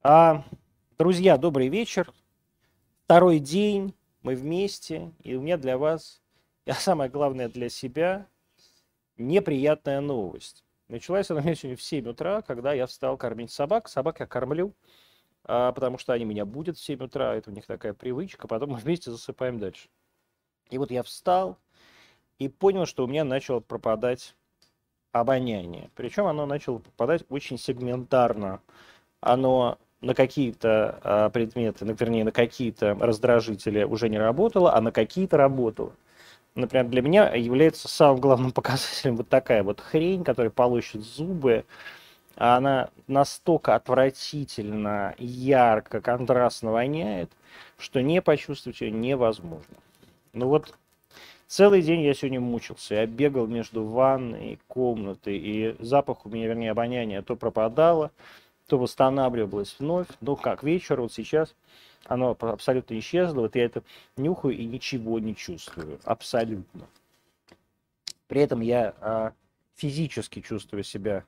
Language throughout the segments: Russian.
А, друзья, добрый вечер. Второй день, мы вместе, и у меня для вас, а самое главное для себя, неприятная новость. Началась она у меня сегодня в 7 утра, когда я встал кормить собак. Собак я кормлю, а, потому что они меня будут в 7 утра, это у них такая привычка, потом мы вместе засыпаем дальше. И вот я встал и понял, что у меня начало пропадать обоняние. Причем оно начало попадать очень сегментарно. Оно на какие-то а, предметы, ну, вернее, на какие-то раздражители уже не работало, а на какие-то работало. Например, для меня является самым главным показателем вот такая вот хрень, которая полощет зубы. Она настолько отвратительно, ярко, контрастно воняет, что не почувствовать ее невозможно. Ну вот Целый день я сегодня мучился. Я бегал между ванной и комнатой, и запах у меня, вернее, обоняние то пропадало, то восстанавливалось вновь. Но как вечер, вот сейчас оно абсолютно исчезло. Вот я это нюхаю и ничего не чувствую. Абсолютно. При этом я а, физически чувствую себя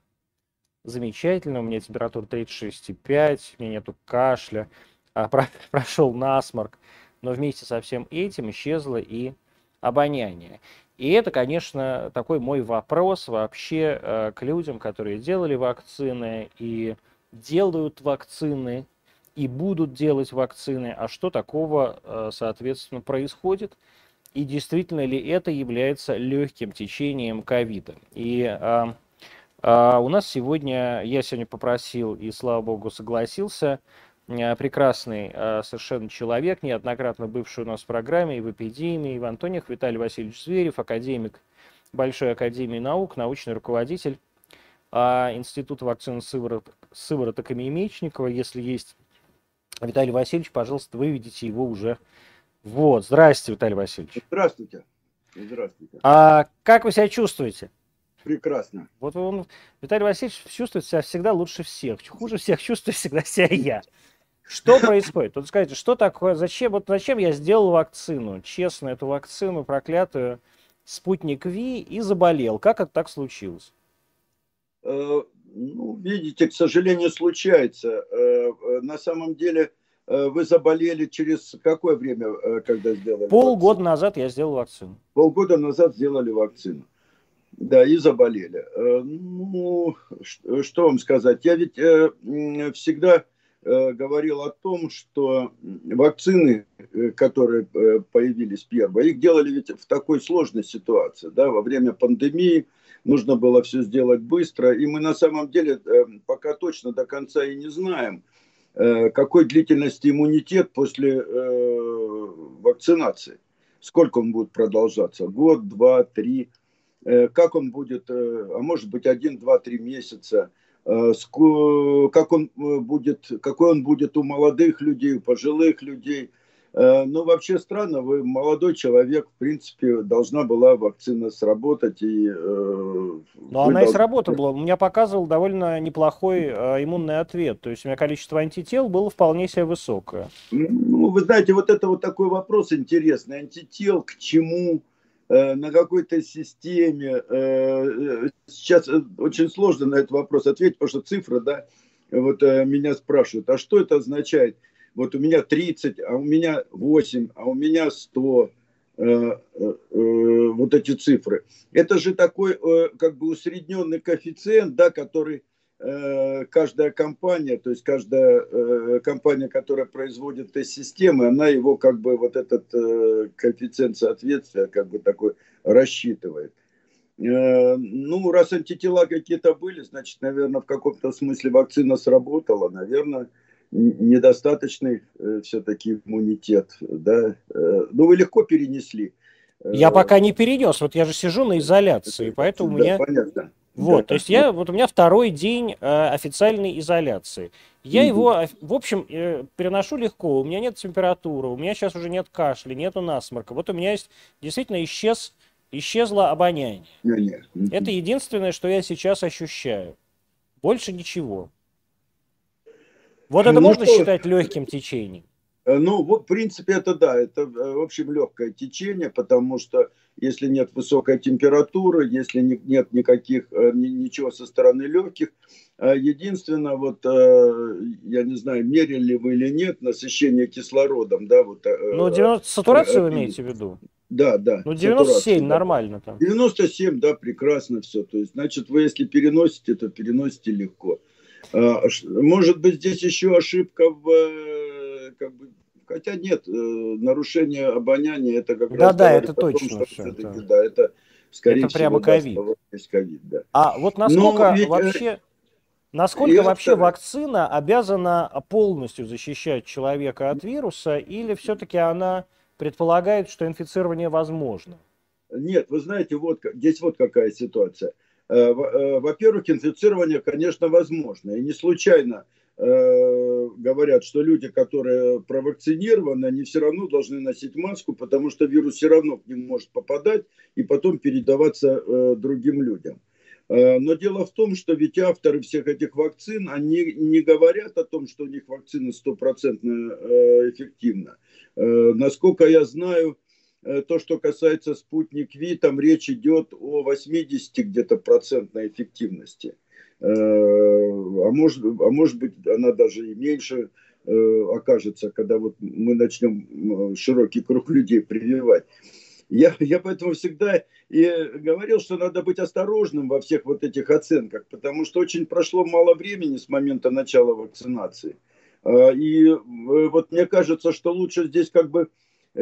замечательно. У меня температура 36,5, у меня нету кашля, а, про, прошел насморк. Но вместе со всем этим исчезло и обоняния. И это, конечно, такой мой вопрос вообще э, к людям, которые делали вакцины и делают вакцины и будут делать вакцины. А что такого, э, соответственно, происходит? И действительно ли это является легким течением ковида? И а, а, у нас сегодня, я сегодня попросил и, слава богу, согласился Э, прекрасный э, совершенно человек, неоднократно бывший у нас в программе и в эпидемии, и в Антониях, Виталий Васильевич Зверев, академик Большой Академии наук, научный руководитель а, Института вакцин сывороток, сывороток имени Мечникова. Если есть Виталий Васильевич, пожалуйста, выведите его уже. Вот, здрасте, Виталий Васильевич. Здравствуйте. Здравствуйте. А как вы себя чувствуете? Прекрасно. Вот он, Виталий Васильевич чувствует себя всегда лучше всех. Хуже всех чувствую всегда себя я. Что происходит? Вот скажите, что такое, зачем, вот зачем я сделал вакцину, честно, эту вакцину проклятую, спутник Ви, и заболел? Как это так случилось? Э, ну, видите, к сожалению, случается. Э, э, на самом деле, вы заболели через какое время, когда сделали Полгода вакцину? назад я сделал вакцину. Полгода назад сделали вакцину. Да, и заболели. Ну, что вам сказать? Я ведь всегда говорил о том, что вакцины, которые появились первые, их делали ведь в такой сложной ситуации, да, во время пандемии нужно было все сделать быстро, и мы на самом деле пока точно до конца и не знаем, какой длительности иммунитет после вакцинации, сколько он будет продолжаться, год, два, три, как он будет, а может быть один, два, три месяца, Э, как он э, будет, какой он будет у молодых людей, у пожилых людей. Э, ну, вообще странно, вы молодой человек, в принципе, должна была вакцина сработать. И, Но она должны... и сработала. У меня показывал довольно неплохой иммунный ответ. То есть у меня количество антител было вполне себе высокое. Ну, вы знаете, вот это вот такой вопрос интересный. Антител к чему? Э, на какой-то системе. Э, сейчас э, очень сложно на этот вопрос ответить, потому что цифра, да, вот меня спрашивают, а что это означает? Вот у меня 30, а у меня 8, а у меня 100 вот эти цифры. Это же такой как бы усредненный коэффициент, да, который Э, каждая компания, то есть каждая э, компания, которая производит тест-системы, она его как бы вот этот э, коэффициент соответствия как бы такой рассчитывает. Ну, раз антитела какие-то были, значит, наверное, в каком-то смысле вакцина сработала, наверное, недостаточный все-таки иммунитет, да. Ну, вы легко перенесли. Я пока не перенес, вот я же сижу на изоляции, поэтому да, у меня... Понятно. Вот, да, то есть я, вот у меня второй день э, официальной изоляции. Я угу. его, в общем, э, переношу легко, у меня нет температуры, у меня сейчас уже нет кашля, нету насморка. Вот у меня есть, действительно исчез, исчезло обоняние. Нет, нет. Это единственное, что я сейчас ощущаю. Больше ничего. Вот это ну, можно что... считать легким течением? Э, ну, в принципе, это да, это, э, в общем, легкое течение, потому что если нет высокой температуры, если нет никаких, э, ничего со стороны легких, единственное, вот, я не знаю, мерили вы или нет, насыщение кислородом, да, вот. Ну, 90, сатурацию вы имеете в виду? Да, да. Ну, 97 нормально там. 97, да, прекрасно все. То есть, значит, вы если переносите, то переносите легко. А, может быть, здесь еще ошибка в, как бы, хотя нет, э, нарушение обоняния, это как да, раз... Да, да, это точно. Что это. Да, это, скорее это всего, прямо ковид. Да, COVID да. А вот насколько ведь, э, вообще... Насколько я вообще второй. вакцина обязана полностью защищать человека от вируса, или все-таки она предполагает, что инфицирование возможно? Нет, вы знаете, вот здесь вот какая ситуация. Э, во-первых, инфицирование, конечно, возможно. И не случайно Э, говорят, что люди, которые провакцинированы, они все равно должны носить маску, потому что вирус все равно к ним может попадать и потом передаваться э, другим людям. Э, но дело в том, что ведь авторы всех этих вакцин, они не говорят о том, что у них вакцина стопроцентно эффективна. Насколько я знаю, то, что касается спутник Ви, там речь идет о 80 где-то процентной эффективности. Э, а может, а может быть она даже и меньше э, окажется, когда вот мы начнем широкий круг людей прививать. Я, я поэтому всегда и говорил, что надо быть осторожным во всех вот этих оценках, потому что очень прошло мало времени с момента начала вакцинации. И э, вот мне кажется, что лучше здесь как бы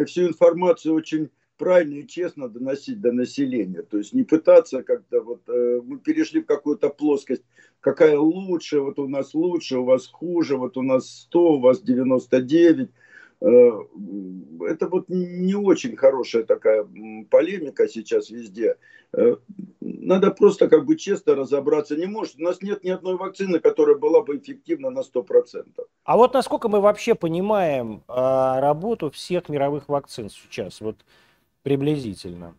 всю информацию очень правильно и честно доносить до населения. То есть не пытаться как-то вот э, мы перешли в какую-то плоскость, какая лучше, вот у нас лучше, у вас хуже, вот у нас 100, у вас 99. Э, это вот не очень хорошая такая полемика сейчас везде. Э, надо просто как бы честно разобраться. Не может, у нас нет ни одной вакцины, которая была бы эффективна на 100%. А вот насколько мы вообще понимаем э, работу всех мировых вакцин сейчас? Вот Приблизительно.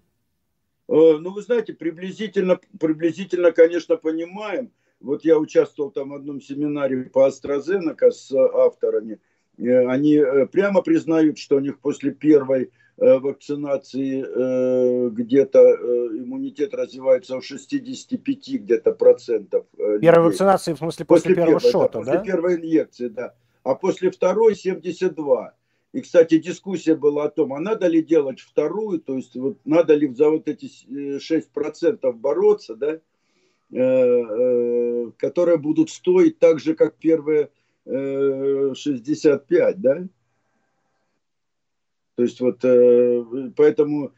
Ну, вы знаете, приблизительно, приблизительно, конечно, понимаем. Вот я участвовал там в одном семинаре по AstraZeneca с авторами. Э, они э, прямо признают, что у них после первой вакцинации где-то иммунитет развивается у 65 где-то процентов. Первой вакцинации, в смысле, после, после первого первой, шота, да? После да? первой инъекции, да. А после второй 72. И, кстати, дискуссия была о том, а надо ли делать вторую, то есть вот надо ли за вот эти 6% э, бороться, да, э, э, которые будут стоить так же, как первые 65, да. То есть вот поэтому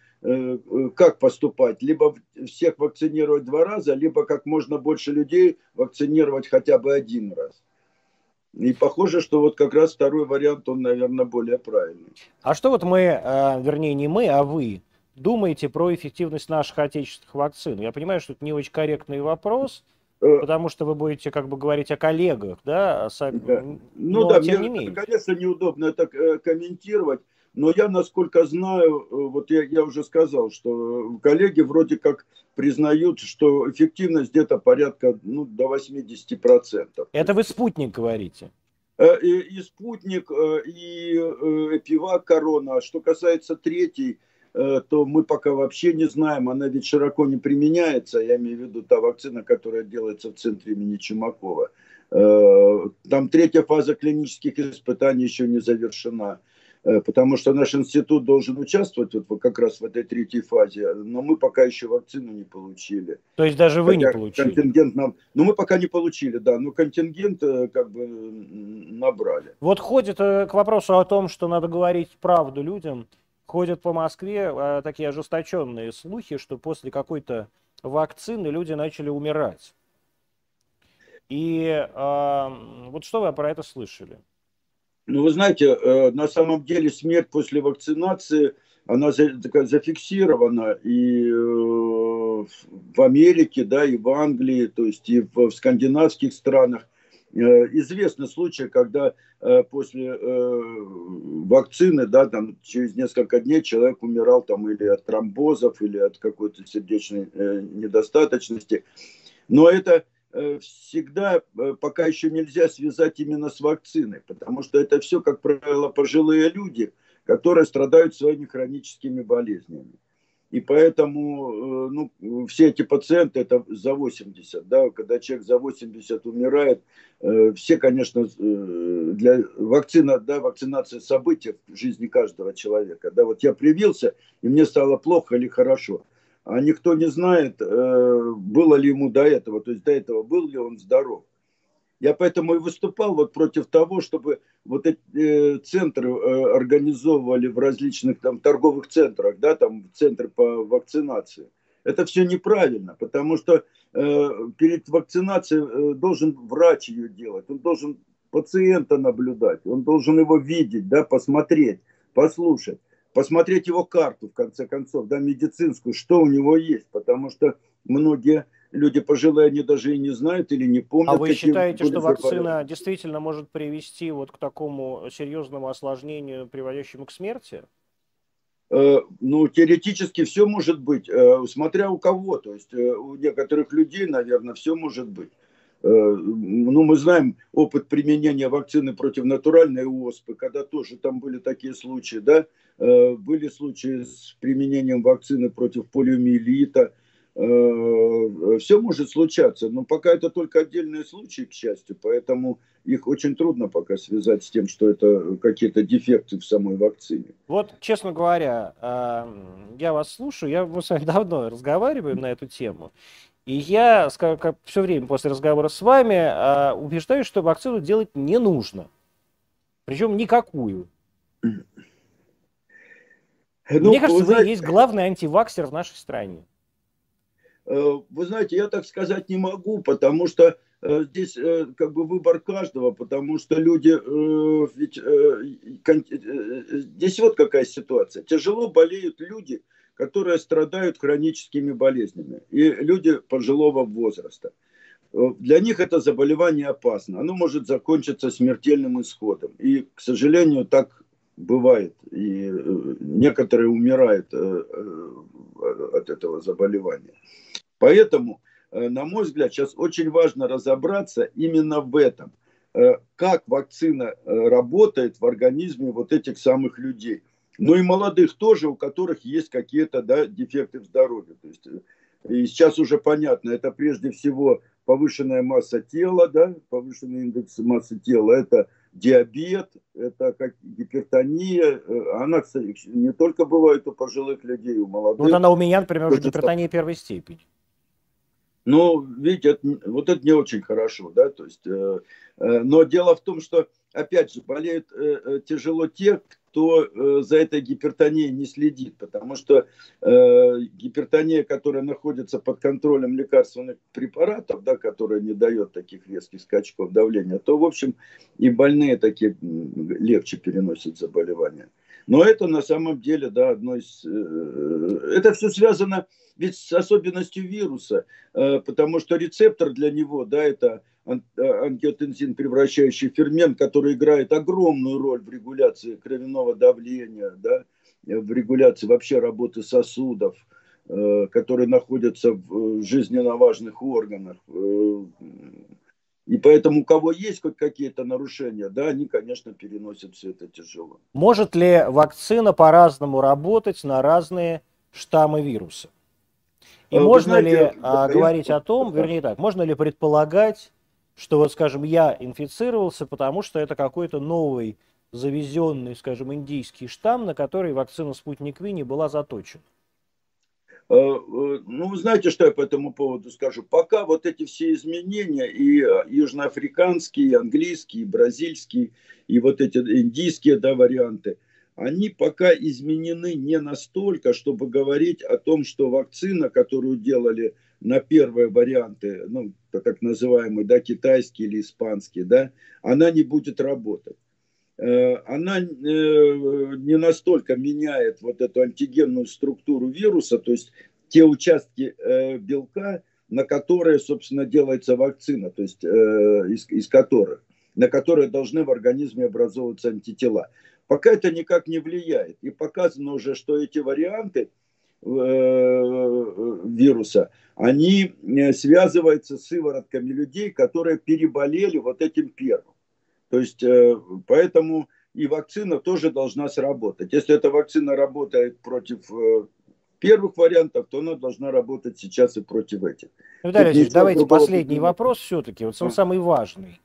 как поступать? Либо всех вакцинировать два раза, либо как можно больше людей вакцинировать хотя бы один раз. И похоже, что вот как раз второй вариант, он, наверное, более правильный. А что вот мы, э, вернее, не мы, а вы думаете про эффективность наших отечественных вакцин? Я понимаю, что это не очень корректный вопрос, э, потому что вы будете как бы говорить о коллегах, да? О... да. Ну Но, да, тем мне, не менее. конечно, неудобно это э, комментировать, но я, насколько знаю, вот я, я уже сказал, что коллеги вроде как признают, что эффективность где-то порядка ну, до 80%. Это вы спутник говорите? Э, и, и спутник, э, и э, эпивак корона. Что касается третьей, то мы пока вообще не знаем, она ведь широко не применяется, я имею в виду та вакцина, которая делается в центре имени Чумакова. Там третья фаза клинических испытаний еще не завершена. Э, потому что наш институт должен участвовать вот как раз в этой третьей фазе, но мы пока еще вакцину не получили. То есть даже вы Хотя не получили? Контингент нам, ну мы пока не получили, да, но контингент э, как бы набрали. Вот ходит э, к вопросу о том, что надо говорить правду людям, ходят по Москве такие ожесточенные слухи, что после какой-то вакцины люди начали умирать. И э, вот что вы про это слышали? Ну, вы знаете, э, на самом деле смерть после вакцинации, она зафиксирована и э, в Америке, да, и в Англии, то есть и в скандинавских странах. Э, известны случаи, когда после вакцины, да, там через несколько дней человек умирал там или от тромбозов, или от какой-то сердечной недостаточности. Но это э, всегда пока еще нельзя связать именно с вакциной, потому что это все, как правило, пожилые люди, которые страдают своими хроническими болезнями. И поэтому э, ну, все эти пациенты, это за 80, да, когда человек за 80 умирает, э, все, конечно, э, для вакцина, да, вакцинация события в жизни каждого человека. Да, вот я привился, и мне стало плохо или хорошо. А никто не знает, было ли ему до этого, то есть до этого был ли он здоров. Я поэтому и выступал вот против того, чтобы вот эти э, центры э, организовывали в различных там торговых центрах, да, там центры по вакцинации. Это все неправильно, потому что э, перед вакцинацией э, должен врач ее делать, он должен пациента наблюдать, он должен его видеть, да, посмотреть, послушать, посмотреть его карту, в конце концов, да, медицинскую, что у него есть, потому что многие люди пожилые, они даже и не знают или не помнят. А вы считаете, что вакцина действительно может привести вот к такому серьезному осложнению, приводящему к смерти? Э, ну, теоретически все может быть, э, смотря у кого. То есть э, у некоторых людей, наверное, все может быть. Ну, мы знаем опыт применения вакцины против натуральной оспы, когда тоже там были такие случаи, да, были случаи с применением вакцины против полиомиелита, все может случаться, но пока это только отдельные случаи, к счастью, поэтому их очень трудно пока связать с тем, что это какие-то дефекты в самой вакцине. Вот, честно говоря, э, я вас слушаю, я, мы с вами давно разговариваем на эту тему, и я как все время после разговора с вами э, убеждаюсь, что вакцину делать не нужно. Причем никакую. Ну, Мне кажется, вы, знаете... вы есть главный антиваксер в нашей стране. Э, вы знаете, я так сказать не могу, потому что э, здесь э, как бы выбор каждого, потому что люди, ведь здесь вот какая ситуация. Тяжело болеют люди, которые страдают хроническими болезнями, и люди пожилого возраста. Для них это заболевание опасно. Оно может закончиться смертельным исходом. И, к сожалению, так бывает. И некоторые умирают от этого заболевания. Поэтому, э, на мой взгляд, сейчас очень важно разобраться именно в этом. Э, как вакцина э, работает в организме вот этих самых людей. Ну и молодых тоже, у которых есть какие-то да, дефекты в здоровье. То есть, и сейчас уже понятно, это прежде всего повышенная масса тела, да, повышенный индекс массы тела, это диабет, это как гипертония. Она, кстати, не только бывает у пожилых людей, у молодых. Вот она у меня, например, уже гипертония первой степени. Ну, видите, это, вот это не очень хорошо, да, то есть, э, э, но дело в том, что, опять же, болеют э, э, тяжело те, кто э, за этой гипертонией не следит, потому что э, гипертония, которая находится под контролем лекарственных препаратов, да, которая не дает таких резких скачков давления, то, в общем, и больные такие легче переносят заболевания. Но это на самом деле, да, одно из... Э, это все связано ведь с особенностью вируса, э, потому что рецептор для него, да, это э, ангиотензин превращающий фермент, который играет огромную роль в регуляции кровяного давления, да, в регуляции вообще работы сосудов, которые находятся в жизненно важных органах. И поэтому у кого есть хоть какие-то нарушения, да, они, конечно, переносят все это тяжело. Может ли вакцина по-разному работать на разные штаммы вируса? И а, можно знаете, ли а, говорить о том, вернее так, можно ли предполагать, что вот, скажем, я инфицировался, потому что это какой-то новый завезенный, скажем, индийский штамм, на который вакцина «Спутник Ви» не была заточена? Э, э, ну, вы знаете, что я по этому поводу скажу? Пока вот эти все изменения, и э, южноафриканские, и английские, и бразильские, и вот эти индийские да, варианты, они пока изменены не настолько, чтобы говорить о том, что вакцина, которую делали на первые варианты, ну, так называемые, да, китайские или испанские, да, она не будет работать. Э, она э, не настолько меняет вот эту антигенную структуру вируса, то есть те участки э, белка, на которые, собственно, делается вакцина, то есть из, из которых, на которые должны в организме образовываться антитела. Пока это никак не влияет. И показано уже, что эти варианты, вируса, они связываются с сыворотками людей, которые переболели вот этим первым. То есть, поэтому и вакцина тоже должна сработать. Если эта вакцина работает против первых вариантов, то она должна работать сейчас и против этих. Виталий давайте последний не... вопрос все-таки, вот он самый важный.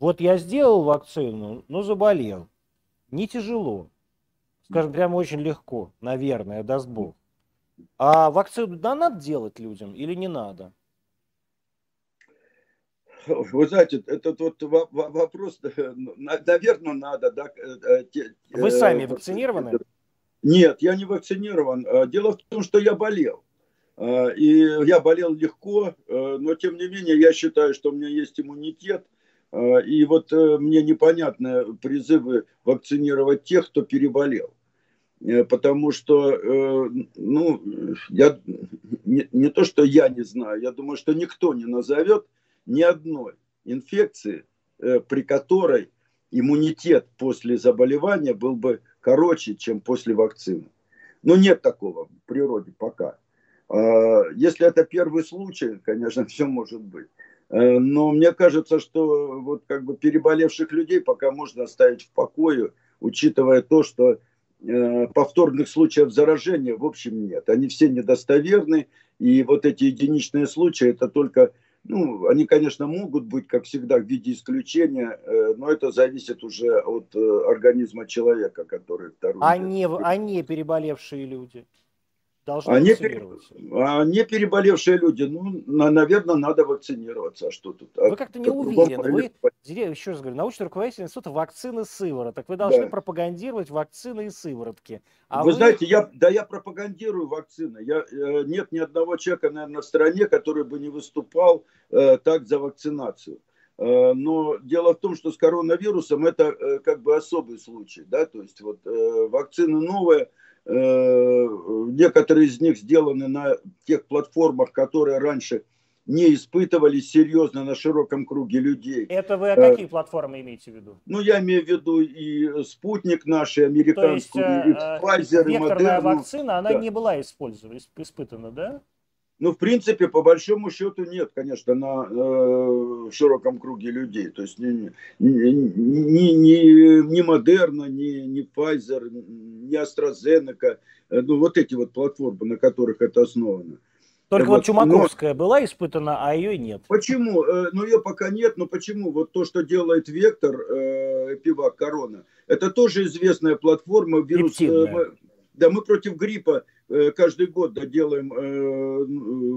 Вот я сделал вакцину, но заболел. Не тяжело. Скажем, прямо очень легко, наверное, даст Бог. А вакцину да, надо делать людям или не надо? Вы знаете, этот вот вопрос, наверное, надо. Да, э, Вы сами э, вакцинированы? Нет, я не вакцинирован. Дело в том, что я болел. И я болел легко, но тем не менее я считаю, что у меня есть иммунитет. И вот э, мне непонятны призывы вакцинировать тех, кто переболел. Э, потому что, э, ну, я, не, не то, что я не знаю, я думаю, что никто не назовет ни одной инфекции, при которой иммунитет после заболевания был бы короче, чем после вакцины. Но нет такого в природе пока. А, если это первый случай, конечно, все может быть. Э, но мне кажется, что вот как бы переболевших людей пока можно оставить в покое, учитывая то, что э, повторных случаев заражения в общем нет. Они все недостоверны, и вот эти единичные случаи это только ну, они, конечно, могут быть, как всегда, в виде исключения, э, но это зависит уже от э, организма человека, который второй. А не, а не переболевшие люди? Должны они, вакцинироваться? А не переболевшие люди, ну, наверное, надо вакцинироваться. А что тут? Вы как-то не уверены. Вы, еще раз говорю, научный руководитель института вакцины сывороток. Вы должны да. пропагандировать вакцины и сыворотки. А вы, вы знаете, я, да я пропагандирую вакцины. Я, э, нет ни одного человека, наверное, в стране, который бы не выступал э, так за вакцинацию. Э, но дело в том, что с коронавирусом это э, как бы особый случай. Да? То есть вот э, вакцины новые – Э, некоторые из них сделаны на тех платформах, которые раньше не испытывались серьезно на широком круге людей. Это вы о э, какие платформы имеете в виду? Ну, я имею в виду и спутник наш, и американскую, То есть, и э, Pfizer, и Модерну. вакцина, она да. не была использована, испытана, да? Ну, в принципе, по большому счету нет, конечно, на э, широком круге людей. То есть ни, ни, ни, ни, ни Модерна, ни, ни Pfizer, ни AstraZeneca, э, ну, вот эти вот платформы, на которых это основано. Только вот, вот Чумаковская но... была испытана, а ее нет. Почему? Э, ну, ее пока нет, но почему? Вот то, что делает Вектор, э, Пивак, Корона, это тоже известная платформа. Вирус, э, да, мы против гриппа каждый год да, делаем э,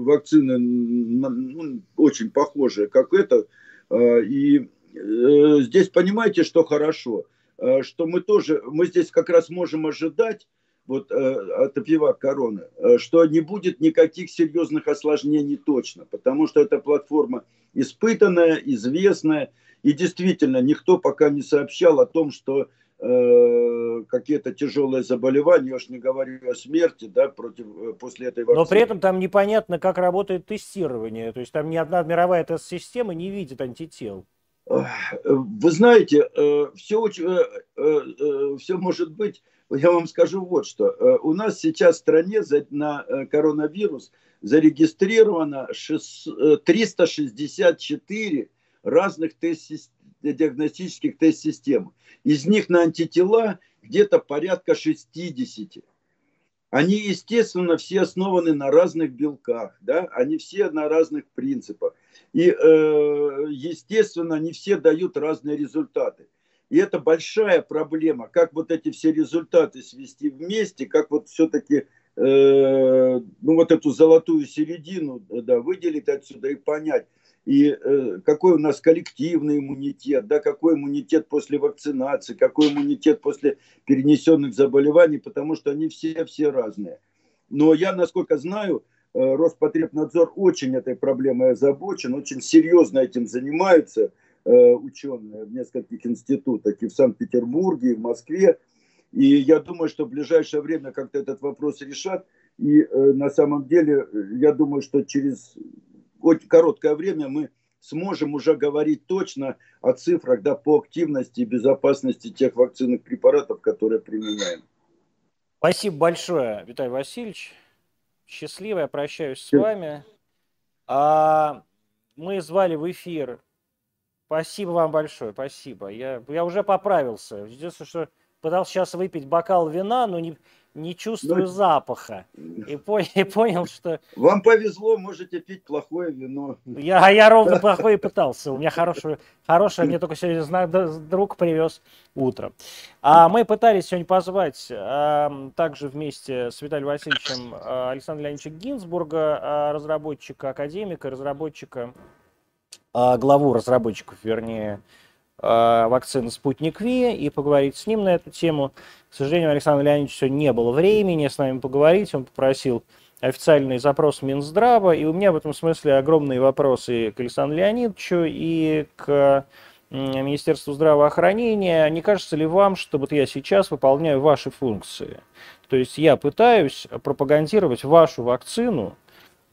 вакцины ну, очень похожие, как это. Э, и здесь понимаете, что хорошо, что мы тоже, мы здесь как раз можем ожидать, вот от пива короны, что не будет никаких серьезных осложнений точно, потому что эта платформа испытанная, известная, и действительно никто пока не сообщал о том, что Э, какие-то тяжелые заболевания, я уж не говорю о смерти, да, против, э, после этой вакцины. Но при этом там непонятно, как работает тестирование, то есть там ни одна мировая тест-система не видит антител. Вы знаете, все, э, все может быть, я вам скажу вот что. У нас сейчас в стране на коронавирус зарегистрировано 364 разных тест-систем диагностических тест-систем. Из них на антитела где-то порядка 60. Они, естественно, все основаны на разных белках, да? они все на разных принципах. И, э, естественно, они все дают разные результаты. И это большая проблема, как вот эти все результаты свести вместе, как вот все-таки э, ну, вот эту золотую середину да, выделить отсюда и понять, и э, какой у нас коллективный иммунитет, да, какой иммунитет после вакцинации, какой иммунитет после перенесенных заболеваний, потому что они все-все разные. Но я, насколько знаю, э, Роспотребнадзор очень этой проблемой озабочен, очень серьезно этим занимаются э, ученые в нескольких институтах и в Санкт-Петербурге, и в Москве. И я думаю, что в ближайшее время как-то этот вопрос решат. И э, на самом деле, э, я думаю, что через очень короткое время мы сможем уже говорить точно о цифрах да, по активности и безопасности тех вакцинных препаратов, которые применяем. Спасибо большое, Виталий Васильевич. счастливо, я прощаюсь с вами. А, мы звали в эфир. Спасибо вам большое, спасибо. Я, я уже поправился. Единственное, что пытался сейчас выпить бокал вина, но не, не чувствую ну, запаха. И, понял, и понял, что... Вам повезло, можете пить плохое вино. Я, а я ровно плохое пытался. У меня хорошее, хорошее мне только сегодня знак, друг привез утром. А мы пытались сегодня позвать а, также вместе с Виталием Васильевичем а, Александра Леонидовича Гинзбурга, а, разработчика, академика, разработчика, а, главу разработчиков, вернее, вакцины «Спутник Ви» и поговорить с ним на эту тему. К сожалению, Александр Леонидович сегодня не было времени с нами поговорить. Он попросил официальный запрос Минздрава, и у меня в этом смысле огромные вопросы к Александру Леонидовичу и к Министерству здравоохранения. Не кажется ли вам, что вот я сейчас выполняю ваши функции? То есть я пытаюсь пропагандировать вашу вакцину,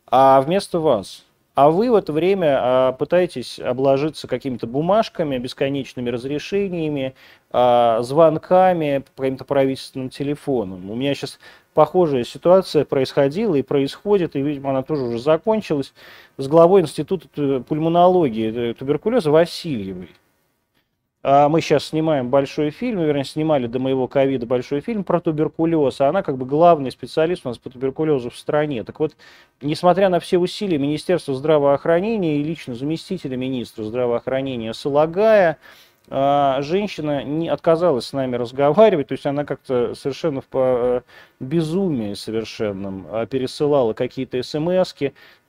а вместо вас а вы в это время а, пытаетесь обложиться какими-то бумажками, бесконечными разрешениями, а, звонками по каким-то правительственным телефонам. У меня сейчас похожая ситуация происходила и происходит, и, видимо, она тоже уже закончилась, с главой Института пульмонологии э, туберкулеза Васильевой. А мы сейчас снимаем большой фильм, вернее, снимали до моего ковида большой фильм про туберкулез, а она как бы главный специалист у нас по туберкулезу в стране. Так вот, несмотря на все усилия Министерства здравоохранения и лично заместителя министра здравоохранения Салагая, а, женщина не отказалась с нами разговаривать, то есть она как-то совершенно в э, безумии совершенном а, пересылала какие-то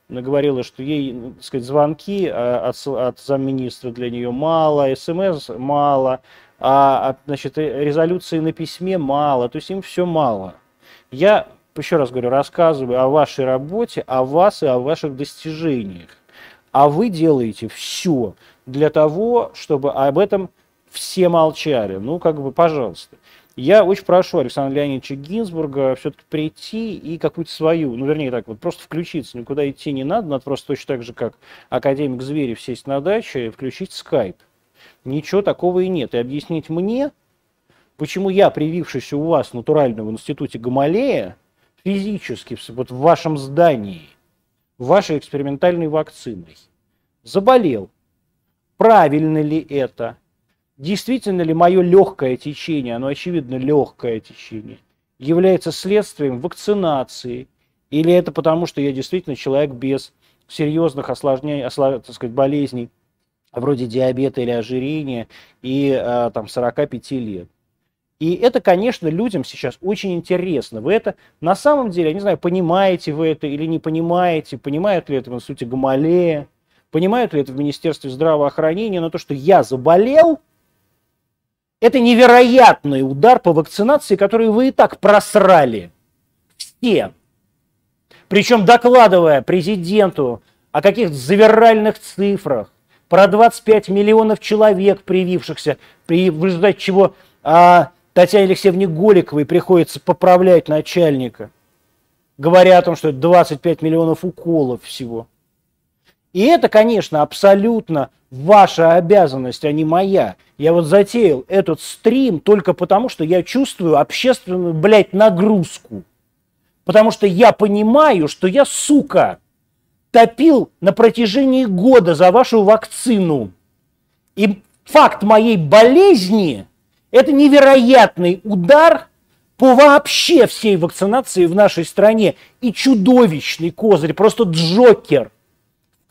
смски, говорила, что ей, так сказать, звонки а, от, от замминистра для нее мало, смс мало, а, значит, резолюции на письме мало, то есть им все мало. Я, еще раз говорю, рассказываю о вашей работе, о вас и о ваших достижениях. А вы делаете все для того, чтобы об этом все молчали. Ну, как бы, пожалуйста. Я очень прошу Александра Леонидовича Гинзбурга все-таки прийти и какую-то свою, ну, вернее так, вот просто включиться, никуда идти не надо, надо просто точно так же, как академик Зверев сесть на даче и включить скайп. Ничего такого и нет. И объяснить мне, почему я, привившийся у вас натурально в институте Гамалея, физически вот в вашем здании, вашей экспериментальной вакциной, заболел. Правильно ли это? Действительно ли мое легкое течение, оно очевидно легкое течение, является следствием вакцинации, или это потому, что я действительно человек без серьезных осложнений, ослож, так сказать, болезней, вроде диабета или ожирения, и а, там 45 лет. И это, конечно, людям сейчас очень интересно. Вы это на самом деле, я не знаю, понимаете вы это или не понимаете, понимают ли это в институте Гамалея, понимают ли это в Министерстве здравоохранения, но то, что я заболел – это невероятный удар по вакцинации, который вы и так просрали. Все. Причем докладывая президенту о каких-то завиральных цифрах, про 25 миллионов человек, привившихся, при, в результате чего а, Татьяне Алексеевне Голиковой приходится поправлять начальника, говоря о том, что это 25 миллионов уколов всего. И это, конечно, абсолютно ваша обязанность, а не моя. Я вот затеял этот стрим только потому, что я чувствую общественную, блядь, нагрузку. Потому что я понимаю, что я, сука, топил на протяжении года за вашу вакцину. И факт моей болезни – это невероятный удар по вообще всей вакцинации в нашей стране. И чудовищный козырь, просто джокер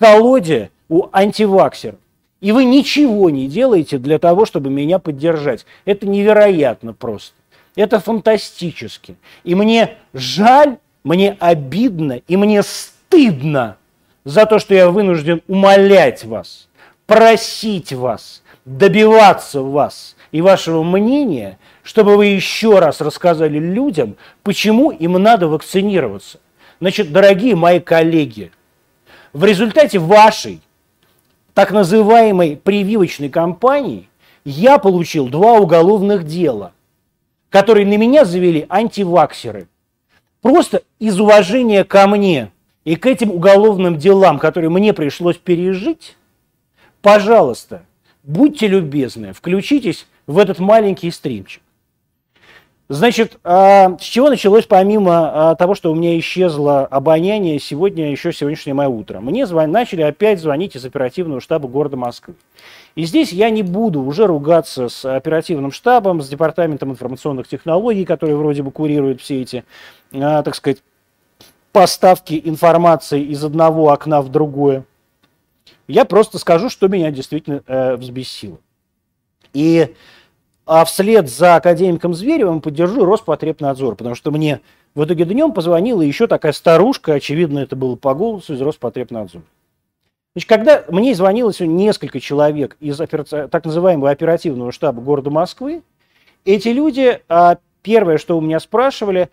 колоде у антиваксеров и вы ничего не делаете для того, чтобы меня поддержать. Это невероятно просто. Это фантастически. И мне жаль, мне обидно и мне стыдно за то, что я вынужден умолять вас, просить вас, добиваться вас и вашего мнения, чтобы вы еще раз рассказали людям, почему им надо вакцинироваться. Значит, дорогие мои коллеги, в результате вашей так называемой прививочной кампании я получил два уголовных дела, которые на меня завели антиваксеры. Просто из уважения ко мне и к этим уголовным делам, которые мне пришлось пережить, пожалуйста, будьте любезны, включитесь в этот маленький стримчик. Значит, а, с чего началось помимо а, того, что у меня исчезло обоняние сегодня, еще сегодняшнее мое утро? Мне звон... начали опять звонить из оперативного штаба города Москвы. И здесь я не буду уже ругаться с оперативным штабом, с департаментом информационных технологий, который вроде бы курирует все эти, а, так сказать, поставки информации из одного окна в другое. Я просто скажу, что меня действительно э, взбесило. И а вслед за академиком Зверевым поддержу Роспотребнадзор, потому что мне в итоге днем позвонила еще такая старушка, очевидно, это было по голосу из Роспотребнадзора. Значит, когда мне звонило сегодня несколько человек из операци... так называемого оперативного штаба города Москвы, эти люди, а, первое, что у меня спрашивали,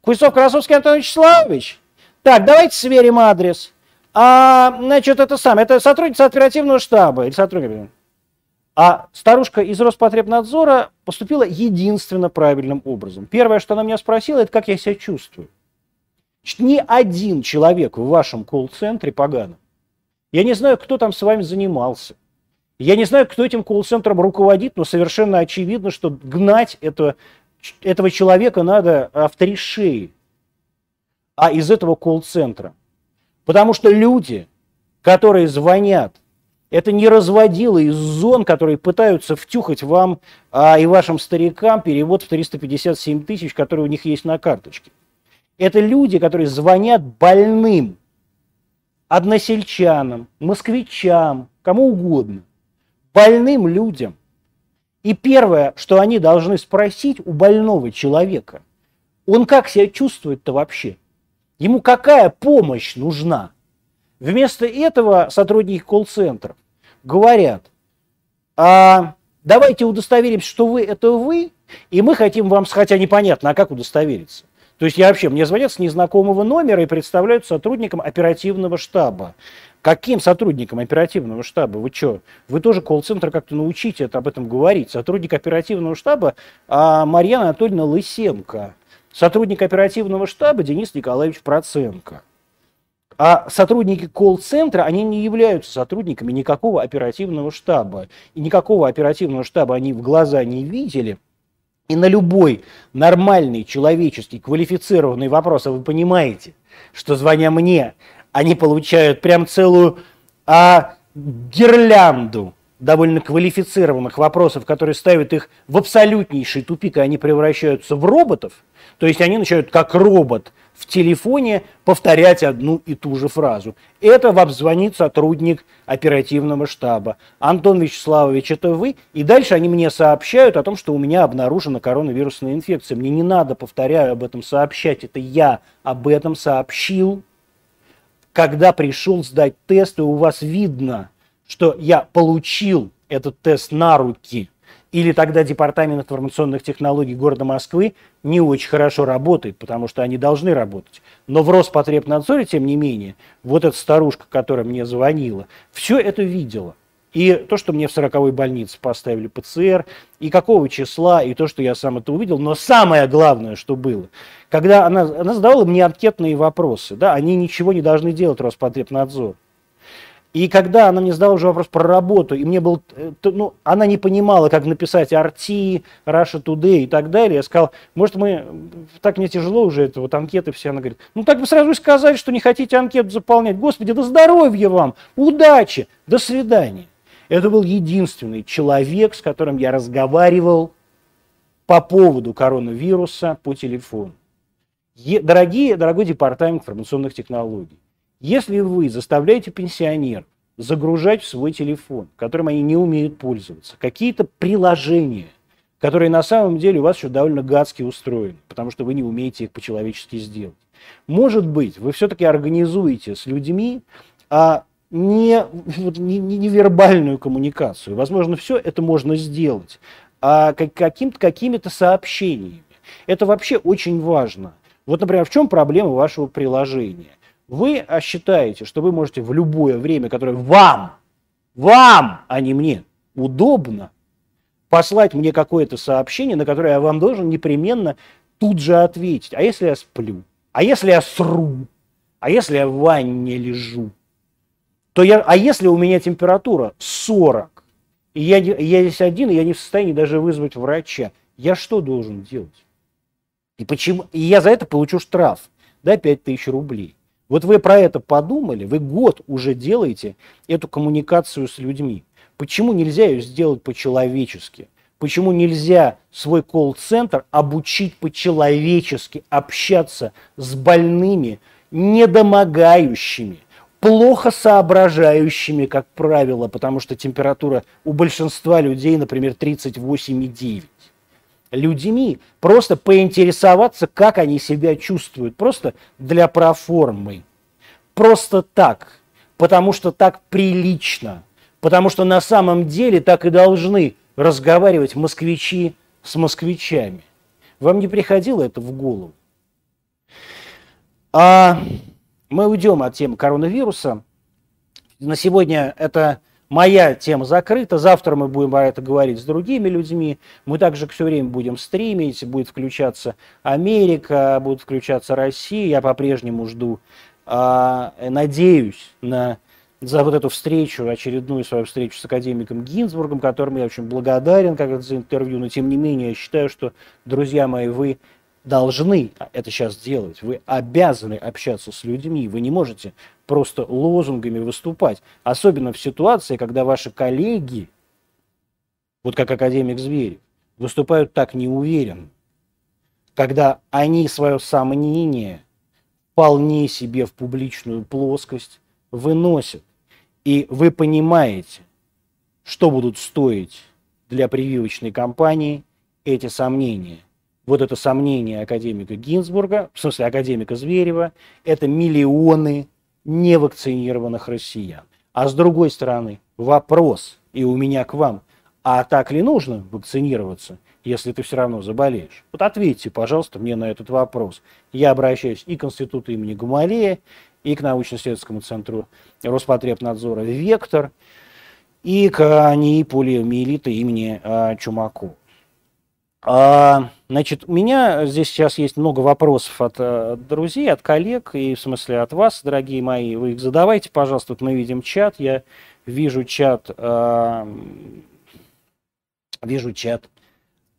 Куйцов Красовский Антон Вячеславович, так, давайте сверим адрес. А, значит, это самое, это сотрудница оперативного штаба или сотрудник. А старушка из Роспотребнадзора поступила единственно правильным образом. Первое, что она меня спросила, это как я себя чувствую. Значит, ни один человек в вашем колл-центре поганый. Я не знаю, кто там с вами занимался. Я не знаю, кто этим колл-центром руководит, но совершенно очевидно, что гнать этого, этого человека надо в а из этого колл-центра. Потому что люди, которые звонят это не разводило из зон, которые пытаются втюхать вам а, и вашим старикам перевод в 357 тысяч, который у них есть на карточке. Это люди, которые звонят больным, односельчанам, москвичам, кому угодно, больным людям. И первое, что они должны спросить у больного человека, он как себя чувствует-то вообще? Ему какая помощь нужна? Вместо этого сотрудники колл-центров говорят, а давайте удостоверимся, что вы это вы, и мы хотим вам, хотя непонятно, а как удостовериться. То есть я вообще, мне звонят с незнакомого номера и представляют сотрудником оперативного штаба. Каким сотрудником оперативного штаба? Вы что? Вы тоже колл-центр как-то научите это, об этом говорить. Сотрудник оперативного штаба а, Марьяна Анатольевна Лысенко. Сотрудник оперативного штаба Денис Николаевич Проценко. А сотрудники колл-центра, они не являются сотрудниками никакого оперативного штаба. И никакого оперативного штаба они в глаза не видели. И на любой нормальный, человеческий, квалифицированный вопрос, а вы понимаете, что звоня мне, они получают прям целую а, гирлянду довольно квалифицированных вопросов, которые ставят их в абсолютнейший тупик, и они превращаются в роботов, то есть они начинают как робот в телефоне повторять одну и ту же фразу. Это вам звонит сотрудник оперативного штаба. Антон Вячеславович, это вы? И дальше они мне сообщают о том, что у меня обнаружена коронавирусная инфекция. Мне не надо, повторяю, об этом сообщать. Это я об этом сообщил, когда пришел сдать тест, и у вас видно, что я получил этот тест на руки – или тогда Департамент информационных технологий города Москвы не очень хорошо работает, потому что они должны работать. Но в Роспотребнадзоре, тем не менее, вот эта старушка, которая мне звонила, все это видела. И то, что мне в 40-й больнице поставили ПЦР, и какого числа, и то, что я сам это увидел. Но самое главное, что было, когда она, она задавала мне анкетные вопросы, да, они ничего не должны делать, Роспотребнадзор. И когда она мне задала уже вопрос про работу, и мне был, э, ну, она не понимала, как написать RT, Russia Today и так далее, я сказал, может мы, так мне тяжело уже, это вот анкеты все, она говорит, ну так бы сразу и сказали, что не хотите анкету заполнять, господи, да здоровья вам, удачи, до свидания. Это был единственный человек, с которым я разговаривал по поводу коронавируса по телефону. Дорогие, дорогой департамент информационных технологий, если вы заставляете пенсионеров загружать в свой телефон, которым они не умеют пользоваться, какие-то приложения, которые на самом деле у вас еще довольно гадски устроены, потому что вы не умеете их по-человечески сделать. Может быть, вы все-таки организуете с людьми а, не, не, не вербальную коммуникацию. Возможно, все это можно сделать а каким-то, какими-то сообщениями. Это вообще очень важно. Вот, например, в чем проблема вашего приложения? Вы считаете, что вы можете в любое время, которое вам, вам, а не мне, удобно, послать мне какое-то сообщение, на которое я вам должен непременно тут же ответить. А если я сплю? А если я сру? А если я в ванне лежу? То я, а если у меня температура 40, и я, я здесь один, и я не в состоянии даже вызвать врача, я что должен делать? И, почему, и я за это получу штраф, да, 5000 рублей. Вот вы про это подумали, вы год уже делаете эту коммуникацию с людьми. Почему нельзя ее сделать по-человечески? Почему нельзя свой колл-центр обучить по-человечески общаться с больными, недомогающими, плохо соображающими, как правило, потому что температура у большинства людей, например, 38,9 людьми, просто поинтересоваться, как они себя чувствуют, просто для проформы, просто так, потому что так прилично, потому что на самом деле так и должны разговаривать москвичи с москвичами. Вам не приходило это в голову? А мы уйдем от темы коронавируса. На сегодня это моя тема закрыта. Завтра мы будем про это говорить с другими людьми. Мы также все время будем стримить, будет включаться Америка, будет включаться Россия. Я по-прежнему жду, а, надеюсь на за вот эту встречу, очередную свою встречу с академиком Гинзбургом, которому я очень благодарен как за интервью, но тем не менее я считаю, что, друзья мои, вы должны это сейчас делать. Вы обязаны общаться с людьми. Вы не можете просто лозунгами выступать. Особенно в ситуации, когда ваши коллеги, вот как академик Зверев, выступают так неуверенно. Когда они свое сомнение вполне себе в публичную плоскость выносят. И вы понимаете, что будут стоить для прививочной кампании эти сомнения – вот это сомнение академика Гинзбурга, в смысле академика Зверева, это миллионы невакцинированных россиян. А с другой стороны, вопрос, и у меня к вам, а так ли нужно вакцинироваться, если ты все равно заболеешь? Вот ответьте, пожалуйста, мне на этот вопрос. Я обращаюсь и к Институту имени Гумалея, и к научно-исследовательскому центру Роспотребнадзора «Вектор», и к НИИ полиомиелита имени а, Чумакова. А, значит, у меня здесь сейчас есть много вопросов от, от э, друзей, от коллег, и в смысле от вас, дорогие мои. Вы их задавайте, пожалуйста. Вот мы видим чат. Я вижу чат, э, вижу чат,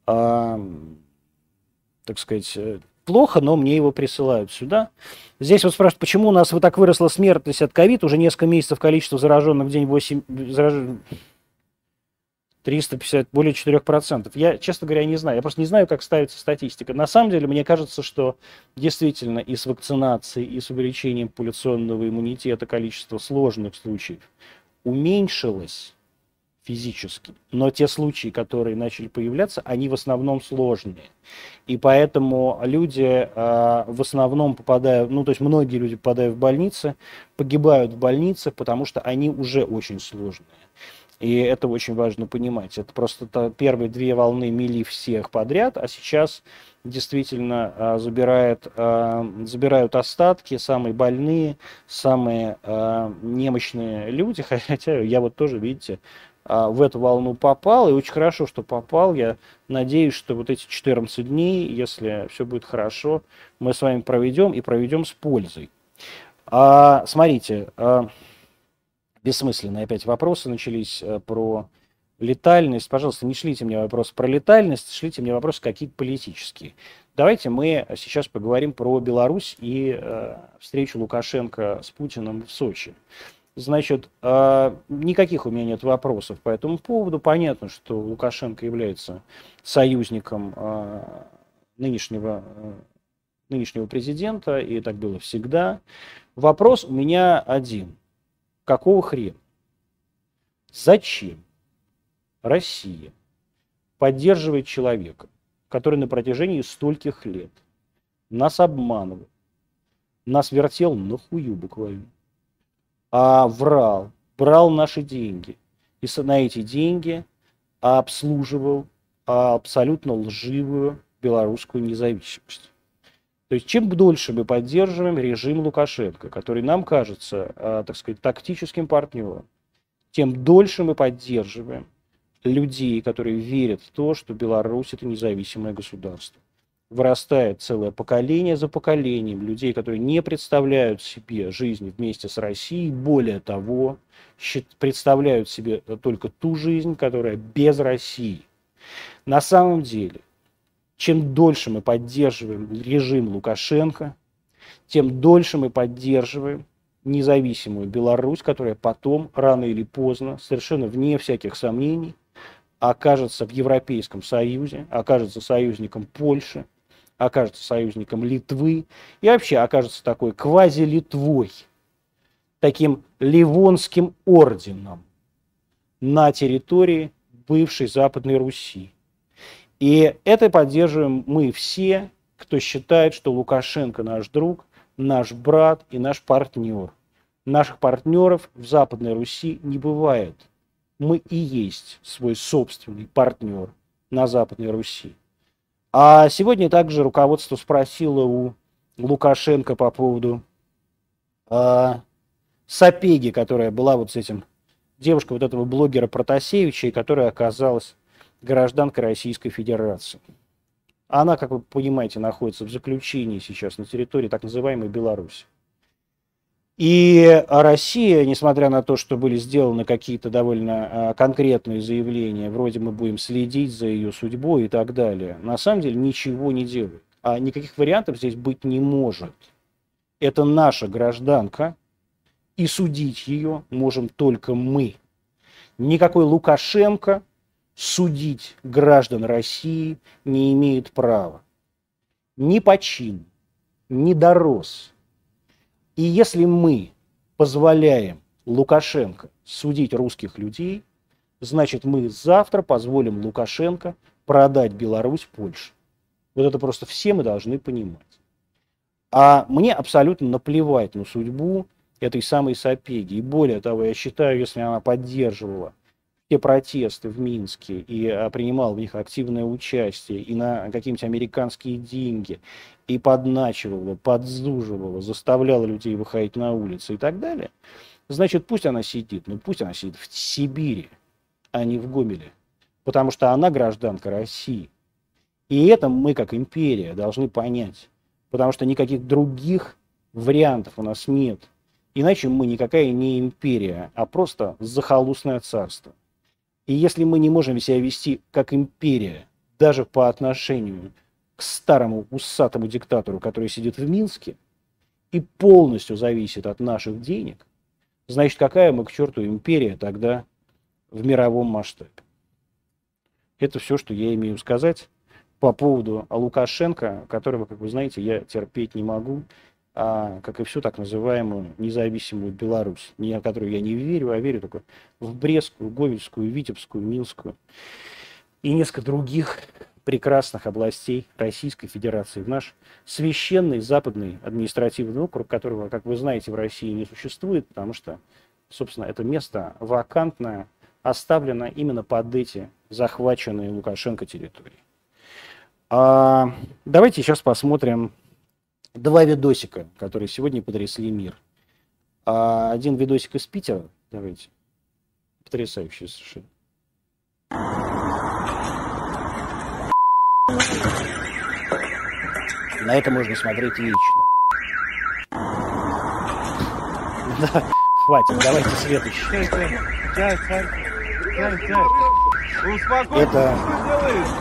э, так сказать, плохо, но мне его присылают сюда. Здесь вот спрашивают, почему у нас вот так выросла смертность от ковид, уже несколько месяцев количество зараженных в день 8, зараженных, 350, более 4%. Я, честно говоря, не знаю. Я просто не знаю, как ставится статистика. На самом деле, мне кажется, что действительно и с вакцинацией, и с увеличением популяционного иммунитета количество сложных случаев уменьшилось физически. Но те случаи, которые начали появляться, они в основном сложные. И поэтому люди э, в основном попадают, ну то есть многие люди попадают в больницы, погибают в больнице, потому что они уже очень сложные. И это очень важно понимать. Это просто -то первые две волны мели всех подряд, а сейчас действительно а, забирает, а, забирают остатки, самые больные, самые а, немощные люди. Хотя я вот тоже, видите, в эту волну попал, и очень хорошо, что попал. Я надеюсь, что вот эти 14 дней, если все будет хорошо, мы с вами проведем и проведем с пользой. А, смотрите, а, бессмысленные опять вопросы начались э, про летальность. Пожалуйста, не шлите мне вопросы про летальность, шлите мне вопросы какие-то политические. Давайте мы сейчас поговорим про Беларусь и э, встречу Лукашенко с Путиным в Сочи. Значит, э, никаких у меня нет вопросов по этому поводу. Понятно, что Лукашенко является союзником э, нынешнего, э, нынешнего президента, и так было всегда. Вопрос у меня один. Какого хрена? Зачем Россия поддерживает человека, который на протяжении стольких лет нас обманывал, нас вертел на хую буквально, а врал, брал наши деньги и на эти деньги обслуживал абсолютно лживую белорусскую независимость. То есть чем дольше мы поддерживаем режим Лукашенко, который нам кажется, э, так сказать, тактическим партнером, тем дольше мы поддерживаем людей, которые верят в то, что Беларусь это независимое государство. Вырастает целое поколение за поколением людей, которые не представляют себе жизнь вместе с Россией, более того, представляют себе только ту жизнь, которая без России. На самом деле, чем дольше мы поддерживаем режим Лукашенко, тем дольше мы поддерживаем независимую Беларусь, которая потом, рано или поздно, совершенно вне всяких сомнений, окажется в Европейском Союзе, окажется союзником Польши, окажется союзником Литвы и вообще окажется такой квази-Литвой, таким Ливонским орденом на территории бывшей Западной Руси. И это поддерживаем мы все, кто считает, что Лукашенко наш друг, наш брат и наш партнер. Наших партнеров в Западной Руси не бывает. Мы и есть свой собственный партнер на Западной Руси. А сегодня также руководство спросило у Лукашенко по поводу э, Сапеги, которая была вот с этим девушкой вот этого блогера Протасевича, и которая оказалась гражданкой Российской Федерации. Она, как вы понимаете, находится в заключении сейчас на территории так называемой Беларуси. И Россия, несмотря на то, что были сделаны какие-то довольно а, конкретные заявления, вроде мы будем следить за ее судьбой и так далее, на самом деле ничего не делает. А никаких вариантов здесь быть не может. Это наша гражданка, и судить ее можем только мы. Никакой Лукашенко судить граждан России не имеет права. Ни по чину, ни дорос. И если мы позволяем Лукашенко судить русских людей, значит мы завтра позволим Лукашенко продать Беларусь Польше. Вот это просто все мы должны понимать. А мне абсолютно наплевать на судьбу этой самой Сапеги. И более того, я считаю, если она поддерживала те протесты в Минске и а, принимал в них активное участие и на какие-нибудь американские деньги, и подначивала, подзуживала, заставляла людей выходить на улицы и так далее, значит, пусть она сидит, но пусть она сидит в Сибири, а не в Гомеле, потому что она гражданка России. И это мы, как империя, должны понять, потому что никаких других вариантов у нас нет. Иначе мы никакая не империя, а просто захолустное царство. И если мы не можем себя вести как империя, даже по отношению к старому усатому диктатору, который сидит в Минске, и полностью зависит от наших денег, значит, какая мы к черту империя тогда в мировом масштабе? Это все, что я имею сказать по поводу Лукашенко, которого, как вы знаете, я терпеть не могу как и всю так называемую независимую Беларусь, не о которой я не верю, а верю только в Брестскую, Говельскую, Витебскую, Минскую и несколько других прекрасных областей Российской Федерации, в наш священный западный административный округ, которого, как вы знаете, в России не существует, потому что, собственно, это место вакантное, оставлено именно под эти захваченные Лукашенко территории. А, давайте сейчас посмотрим два видосика, которые сегодня потрясли мир. А один видосик из Питера, давайте. Потрясающий совершенно. На это можно смотреть вечно. Да, хватит, давайте следующий. Это,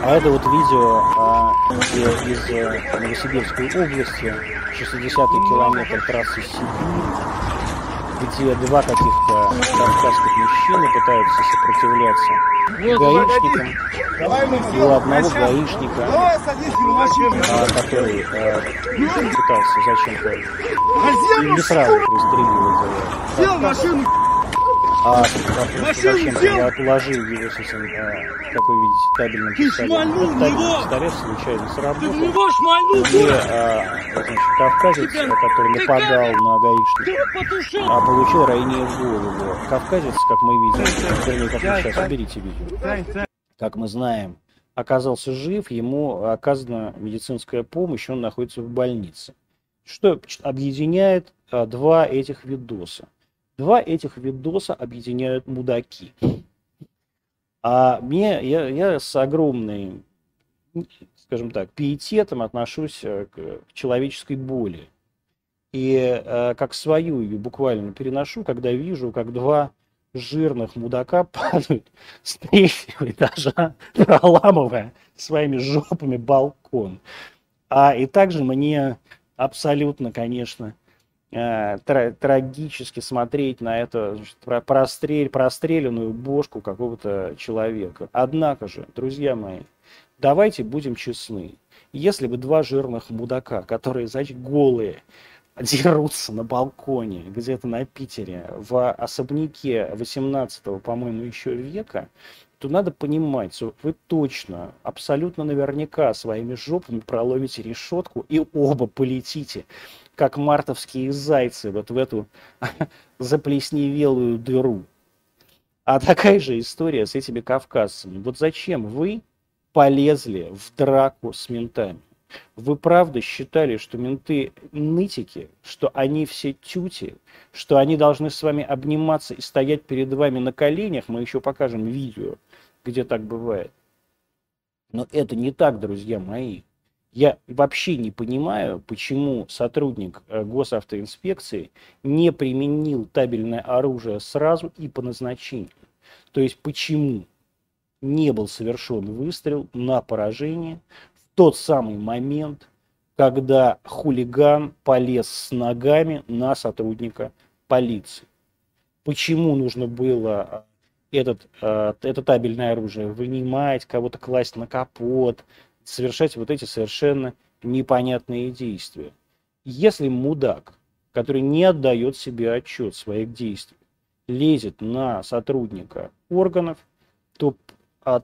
а это вот видео а, где из э, Новосибирской области, 60 километр трассы Сибирь, где два каких-то кавказских мужчины пытаются сопротивляться гаишникам. У одного гаишника, а, который а, пытался зачем-то не сразу пристреливать его а зачем-то я отложил его с этим, а, как вы видите, табельным пистолетом. Вот табельный пистолет случайно сработал. Где а, значит, кавказец, который нападал на гаишника, а, получил ранение в голову. Кавказец, как мы видим, вернее, как вы сейчас уберите видео, как мы знаем, оказался жив, ему оказана медицинская помощь, он находится в больнице. Что объединяет а, два этих видоса? Два этих видоса объединяют мудаки. А мне, я, я с огромной, скажем так, пиететом отношусь э, к человеческой боли. И э, как свою ее буквально переношу, когда вижу, как два жирных мудака падают с третьего этажа, проламывая своими жопами балкон. А и также мне абсолютно, конечно, трагически смотреть на это прострель, простреленную бошку какого-то человека. Однако же, друзья мои, давайте будем честны. Если бы два жирных мудака, которые, значит, голые, дерутся на балконе где-то на Питере в особняке 18-го, по-моему, еще века, то надо понимать, что вы точно, абсолютно наверняка своими жопами проломите решетку и оба полетите, как мартовские зайцы, вот в эту заплесневелую дыру. А такая же история с этими кавказцами. Вот зачем вы полезли в драку с ментами? Вы правда считали, что менты нытики, что они все тюти, что они должны с вами обниматься и стоять перед вами на коленях? Мы еще покажем видео, где так бывает. Но это не так, друзья мои. Я вообще не понимаю, почему сотрудник э, госавтоинспекции не применил табельное оружие сразу и по назначению. То есть почему не был совершен выстрел на поражение тот самый момент, когда хулиган полез с ногами на сотрудника полиции. Почему нужно было э, этот, э, это табельное оружие вынимать, кого-то класть на капот, совершать вот эти совершенно непонятные действия. Если мудак, который не отдает себе отчет своих действиях, лезет на сотрудника органов, то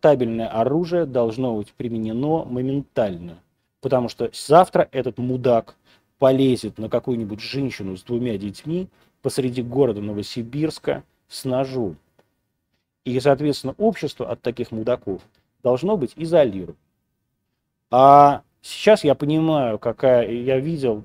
табельное оружие должно быть применено моментально. Потому что завтра этот мудак полезет на какую-нибудь женщину с двумя детьми посреди города Новосибирска с ножом. И, соответственно, общество от таких мудаков должно быть изолировано. А сейчас я понимаю, какая я видел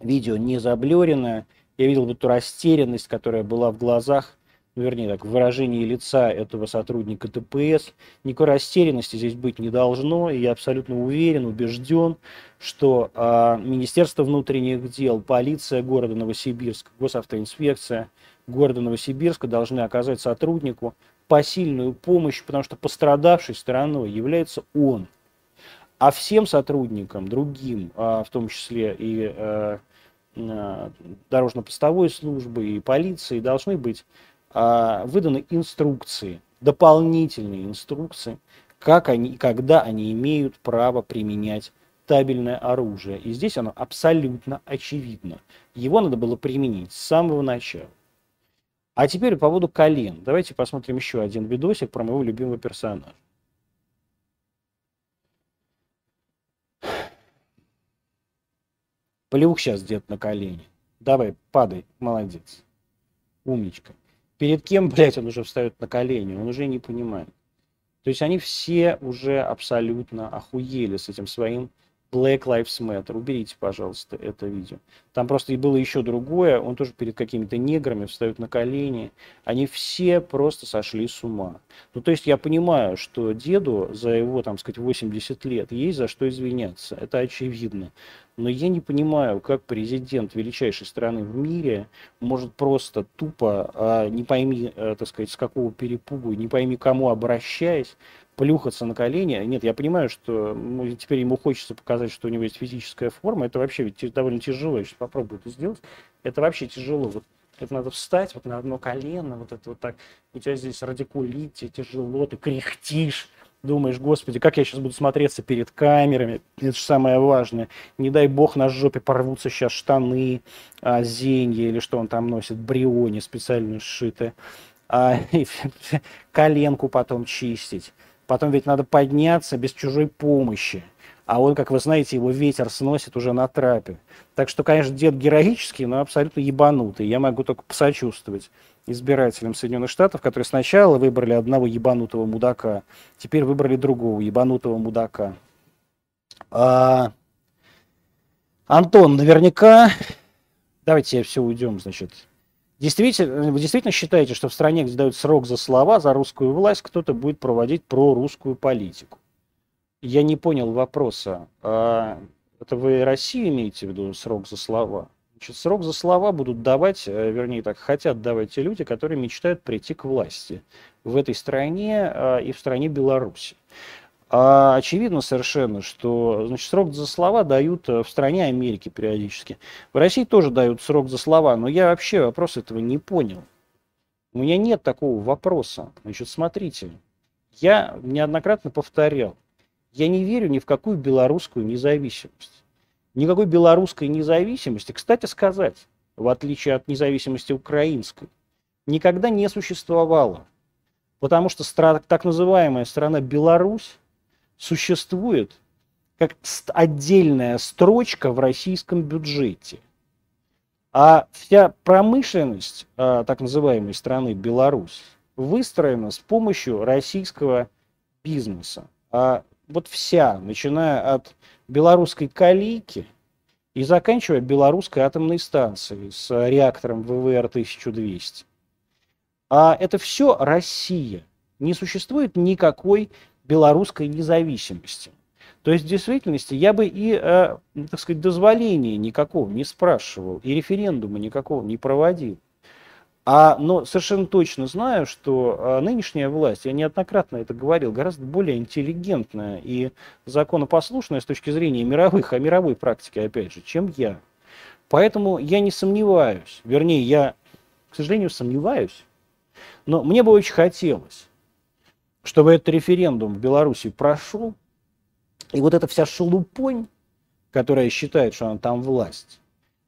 видео не заблюренное, я видел эту растерянность, которая была в глазах ну, вернее так, выражении лица этого сотрудника ДПС. Никакой растерянности здесь быть не должно. И я абсолютно уверен, убежден, что э, Министерство внутренних дел, полиция города Новосибирска, госавтоинспекция города Новосибирска должны оказать сотруднику посильную помощь, потому что пострадавшей стороной является он. А всем сотрудникам, другим, а, в том числе и э, дорожно-постовой службы и полиции, должны быть а, выданы инструкции, дополнительные инструкции, как они, когда они имеют право применять табельное оружие. И здесь оно абсолютно очевидно. Его надо было применить с самого начала. А теперь по поводу колен. Давайте посмотрим еще один видосик про моего любимого персонажа. Плюх сейчас где-то на колени. Давай, падай, молодец. Умничка. Перед кем, блядь, он уже встает на колени, он уже не понимает. То есть они все уже абсолютно охуели с этим своим Black Lives Matter. Уберите, пожалуйста, это видео. Там просто и было еще другое. Он тоже перед какими-то неграми встает на колени. Они все просто сошли с ума. Ну, то есть я понимаю, что деду за его, там сказать, 80 лет есть за что извиняться. Это очевидно. Но я не понимаю, как президент величайшей страны в мире может просто тупо, а, не пойми, а, так сказать, с какого перепугу, не пойми кому обращаясь, плюхаться на колени. Нет, я понимаю, что ну, теперь ему хочется показать, что у него есть физическая форма. Это вообще ведь довольно тяжело. Я сейчас попробую это сделать. Это вообще тяжело. Вот это надо встать вот на одно колено, вот это вот так. У тебя здесь радикулит, тебе тяжело, ты кряхтишь. Думаешь, господи, как я сейчас буду смотреться перед камерами, это же самое важное. Не дай бог на жопе порвутся сейчас штаны, а, зенья или что он там носит, бриони специально сшитые. А, коленку потом чистить. Потом ведь надо подняться без чужой помощи. А он, как вы знаете, его ветер сносит уже на трапе. Так что, конечно, дед героический, но абсолютно ебанутый. Я могу только посочувствовать избирателям Соединенных Штатов, которые сначала выбрали одного ебанутого мудака, теперь выбрали другого ебанутого мудака. А... Антон, наверняка... Давайте все уйдем, значит, Действительно, вы действительно считаете, что в стране, где дают срок за слова, за русскую власть, кто-то будет проводить прорусскую политику? Я не понял вопроса. А это вы Россию имеете в виду срок за слова? Значит, срок за слова будут давать, э, вернее так, хотят давать те люди, которые мечтают прийти к власти в этой стране а, и в стране Беларуси. А очевидно совершенно, что значит, срок за слова дают э, в стране Америки периодически. В России тоже дают срок за слова, но я вообще вопрос этого не понял. У меня нет такого вопроса. Значит, смотрите, я неоднократно повторял, я не верю ни в какую белорусскую независимость. Никакой белорусской независимости, кстати сказать, в отличие от независимости украинской, никогда не существовало. Потому что так называемая страна Беларусь существует как отдельная строчка в российском бюджете. А вся промышленность а, так называемой страны Беларусь выстроена с помощью российского бизнеса. А вот вся, начиная от белорусской калийки и заканчивая белорусской атомной станцией с реактором ВВР-1200. А это все Россия. Не существует никакой белорусской независимости. То есть в действительности я бы и, э, так сказать, дозволения никакого не спрашивал, и референдума никакого не проводил. А, но совершенно точно знаю, что а, нынешняя власть, я неоднократно это говорил, гораздо более интеллигентная и законопослушная с точки зрения мировых, а мировой практики, опять же, чем я. Поэтому я не сомневаюсь, вернее, я, к сожалению, сомневаюсь, но мне бы очень хотелось, чтобы этот референдум в Беларуси прошел, и вот эта вся шелупонь, которая считает, что она там власть,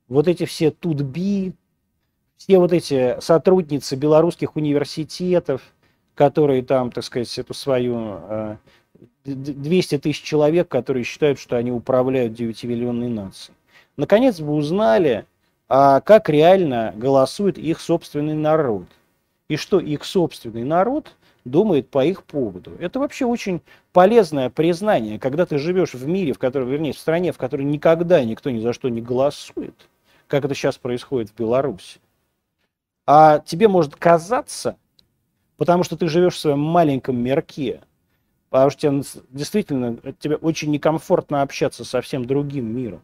вот эти все тутби, все вот эти сотрудницы белорусских университетов, которые там, так сказать, эту свою 200 э, тысяч человек, которые считают, что они управляют 9-миллионной нацией. Наконец бы узнали, а как реально голосует их собственный народ. И что их собственный народ думает по их поводу. Это вообще очень полезное признание, когда ты живешь в мире, в котором, вернее, в стране, в которой никогда никто ни за что не голосует, как это сейчас происходит в Беларуси. А тебе может казаться, потому что ты живешь в своем маленьком мирке, потому что тебе действительно тебе очень некомфортно общаться со всем другим миром.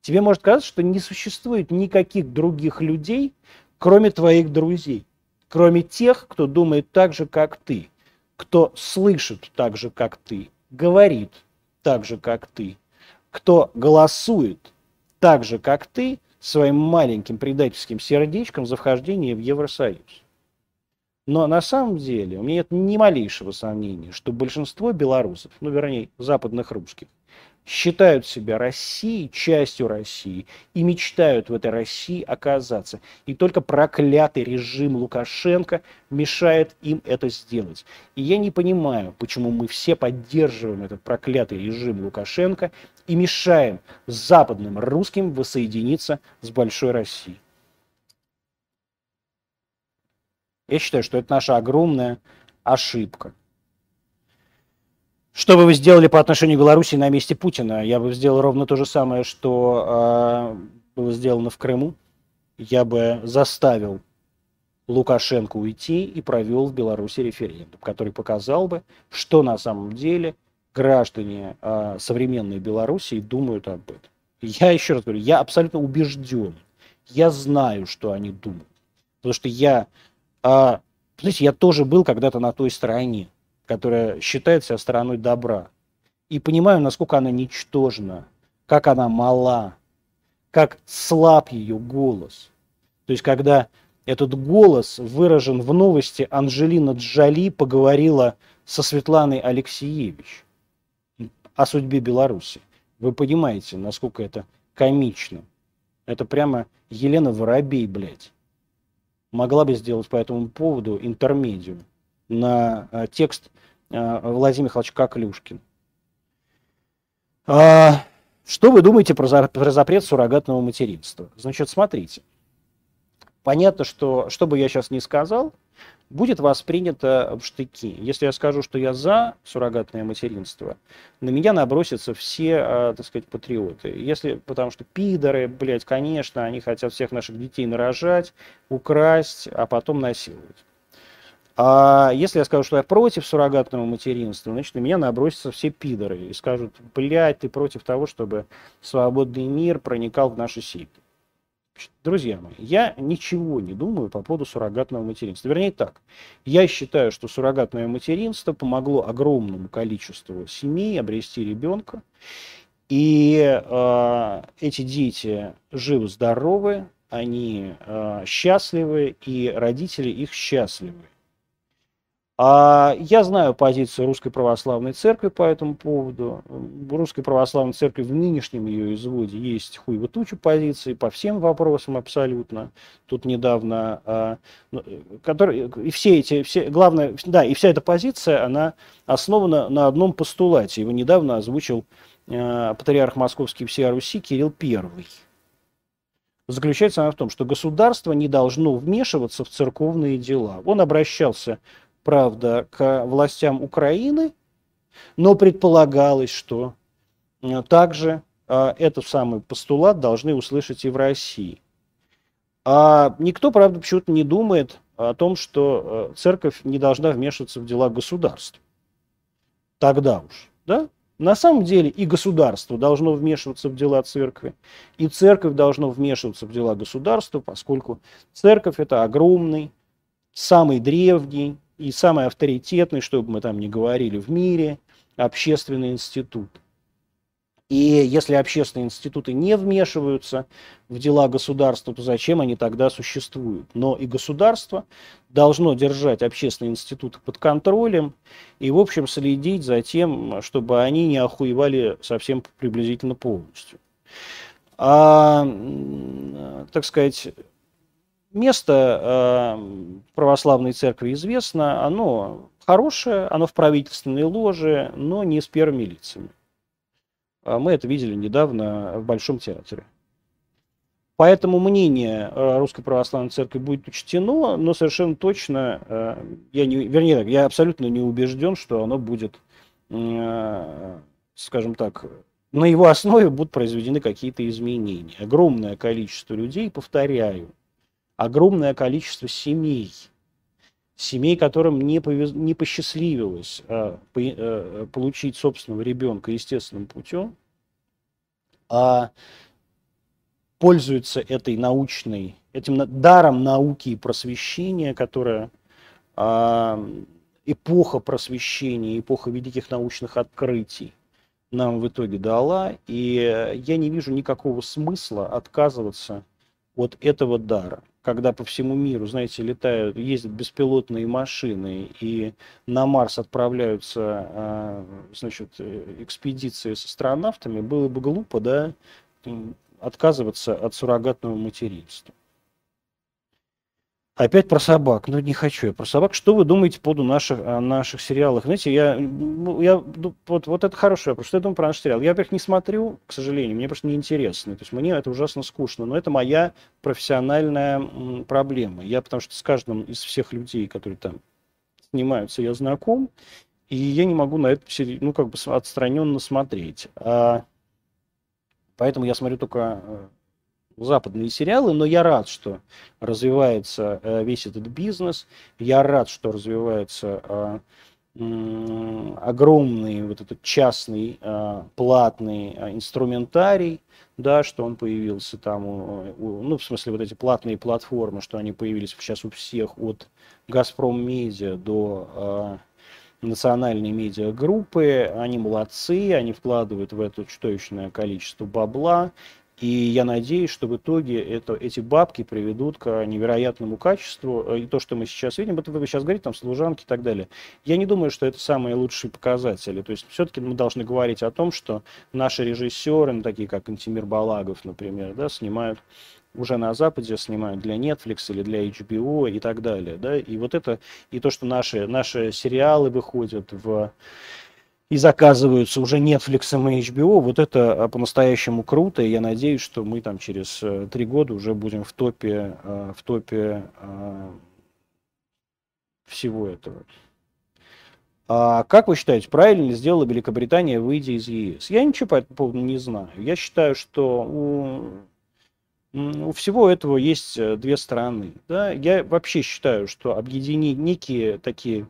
Тебе может казаться, что не существует никаких других людей, кроме твоих друзей, кроме тех, кто думает так же, как ты, кто слышит так же, как ты, говорит так же, как ты, кто голосует так же, как ты, своим маленьким предательским сердечком за вхождение в Евросоюз. Но на самом деле у меня нет ни малейшего сомнения, что большинство белорусов, ну вернее западных русских, считают себя Россией, частью России и мечтают в этой России оказаться. И только проклятый режим Лукашенко мешает им это сделать. И я не понимаю, почему мы все поддерживаем этот проклятый режим Лукашенко и мешаем западным русским воссоединиться с большой Россией. Я считаю, что это наша огромная ошибка. Что бы вы сделали по отношению к Беларуси на месте Путина? Я бы сделал ровно то же самое, что э, было сделано в Крыму. Я бы заставил Лукашенко уйти и провел в Беларуси референдум, который показал бы, что на самом деле граждане э, современной Беларуси думают об этом. Я еще раз говорю, я абсолютно убежден. Я знаю, что они думают. Потому что я, э, знаете, я тоже был когда-то на той стороне которая считает себя стороной добра. И понимаю, насколько она ничтожна, как она мала, как слаб ее голос. То есть, когда этот голос выражен в новости, Анжелина Джоли поговорила со Светланой Алексеевич о судьбе Беларуси. Вы понимаете, насколько это комично. Это прямо Елена Воробей, блядь. Могла бы сделать по этому поводу интермедиум на э, текст э, Владимира Михайловича Коклюшкина. Что вы думаете про запрет суррогатного материнства? Значит, смотрите. Понятно, что, что бы я сейчас не сказал, будет воспринято в штыки. Если я скажу, что я за суррогатное материнство, на меня набросятся все, э, так сказать, патриоты. Если, потому что пидоры, блядь, конечно, они хотят всех наших детей нарожать, украсть, а потом насиловать. А если я скажу, что я против суррогатного материнства, значит, на меня набросятся все пидоры и скажут, блядь, ты против того, чтобы свободный мир проникал в наши семьи. Друзья мои, я ничего не думаю по поводу суррогатного материнства. Вернее так, я считаю, что суррогатное материнство помогло огромному количеству семей обрести ребенка. И э, эти дети живы-здоровы, они э, счастливы, и родители их счастливы. А я знаю позицию Русской Православной Церкви по этому поводу. В Русской Православной Церкви в нынешнем ее изводе есть хуево тучу позиций по всем вопросам абсолютно. Тут недавно, а, ну, который, и все эти, все, главное, да, и вся эта позиция, она основана на одном постулате. Его недавно озвучил а, патриарх Московский всея Руси Кирилл Первый. Заключается она в том, что государство не должно вмешиваться в церковные дела. Он обращался правда, к властям Украины, но предполагалось, что э, также э, этот самый постулат должны услышать и в России. А никто, правда, почему-то не думает о том, что э, церковь не должна вмешиваться в дела государства. Тогда уж, да? На самом деле и государство должно вмешиваться в дела церкви, и церковь должна вмешиваться в дела государства, поскольку церковь это огромный, самый древний, и самый авторитетный, что бы мы там ни говорили в мире, общественный институт. И если общественные институты не вмешиваются в дела государства, то зачем они тогда существуют? Но и государство должно держать общественные институты под контролем и, в общем, следить за тем, чтобы они не охуевали совсем приблизительно полностью. А, так сказать, Место э, православной церкви известно, оно хорошее, оно в правительственной ложе, но не с первыми лицами. А мы это видели недавно в Большом театре. Поэтому мнение э, Русской Православной Церкви будет учтено, но совершенно точно, э, я не, вернее, я абсолютно не убежден, что оно будет, э, скажем так, на его основе будут произведены какие-то изменения. Огромное количество людей, повторяю, огромное количество семей, семей, которым не, повез, не посчастливилось а, по, а, получить собственного ребенка естественным путем, а пользуются этой научной, этим даром науки и просвещения, которая а, эпоха просвещения, эпоха великих научных открытий нам в итоге дала, и я не вижу никакого смысла отказываться от этого дара когда по всему миру, знаете, летают, ездят беспилотные машины и на Марс отправляются, а, значит, экспедиции с астронавтами, было бы глупо, да, отказываться от суррогатного материнства. Опять про собак. Ну, не хочу я про собак. Что вы думаете по наших, о наших сериалах? Знаете, я, ну, я ну, вот, вот это хороший вопрос. Что я думаю про наш сериал? Я, во-первых, не смотрю, к сожалению, мне просто неинтересно. То есть мне это ужасно скучно. Но это моя профессиональная проблема. Я потому что с каждым из всех людей, которые там снимаются, я знаком. И я не могу на это, ну, как бы отстраненно смотреть. А, поэтому я смотрю только э, западные сериалы, но я рад, что развивается э, весь этот бизнес, я рад, что развивается э, огромный вот этот частный э, платный инструментарий, да, что он появился там, ну, в смысле, вот эти платные платформы, что они появились сейчас у всех, от Газпром Медиа до национальной медиагруппы, они молодцы, они вкладывают в это чудовищное количество бабла, и я надеюсь, что в итоге это, эти бабки приведут к невероятному качеству. Э, и то, что мы сейчас видим, это вы сейчас говорите, там, служанки и так далее. Я не думаю, что это самые лучшие показатели. То есть все-таки мы должны говорить о том, что наши режиссеры, ну, такие как Антимир Балагов, например, да, снимают уже на Западе снимают для Netflix или для HBO и так далее. Да? И вот это, и то, что наши, наши сериалы выходят в и заказываются уже Netflix и HBO, вот это а, по-настоящему круто, и я надеюсь, что мы там через э, три года уже будем в топе, э, в топе э, всего этого. А как вы считаете, правильно ли сделала Великобритания, выйдя из ЕС? Я ничего по этому поводу не знаю. Я считаю, что у, у всего этого есть две стороны. Да? Я вообще считаю, что объединить некие такие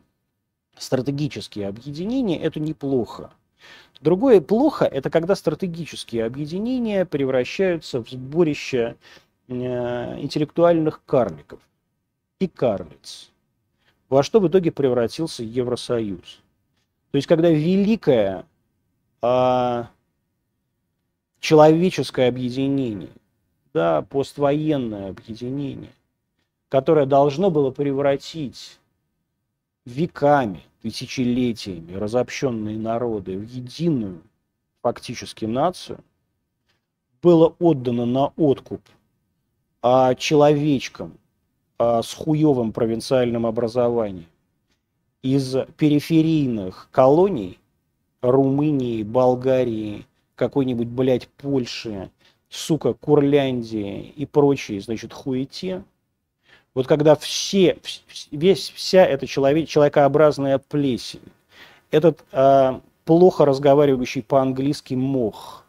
стратегические объединения – это неплохо. Другое плохо – это когда стратегические объединения превращаются в сборище интеллектуальных карликов и карлиц, во что в итоге превратился Евросоюз. То есть, когда великое а, человеческое объединение, да, поствоенное объединение, которое должно было превратить веками, тысячелетиями разобщенные народы в единую фактически нацию, было отдано на откуп а, человечкам а, с хуевым провинциальным образованием. Из периферийных колоний Румынии, Болгарии, какой-нибудь, блядь, Польши, сука, Курляндии и прочие, значит, хуете – вот когда все, весь, вся эта человек, человекообразная плесень, этот э, плохо разговаривающий по-английски мох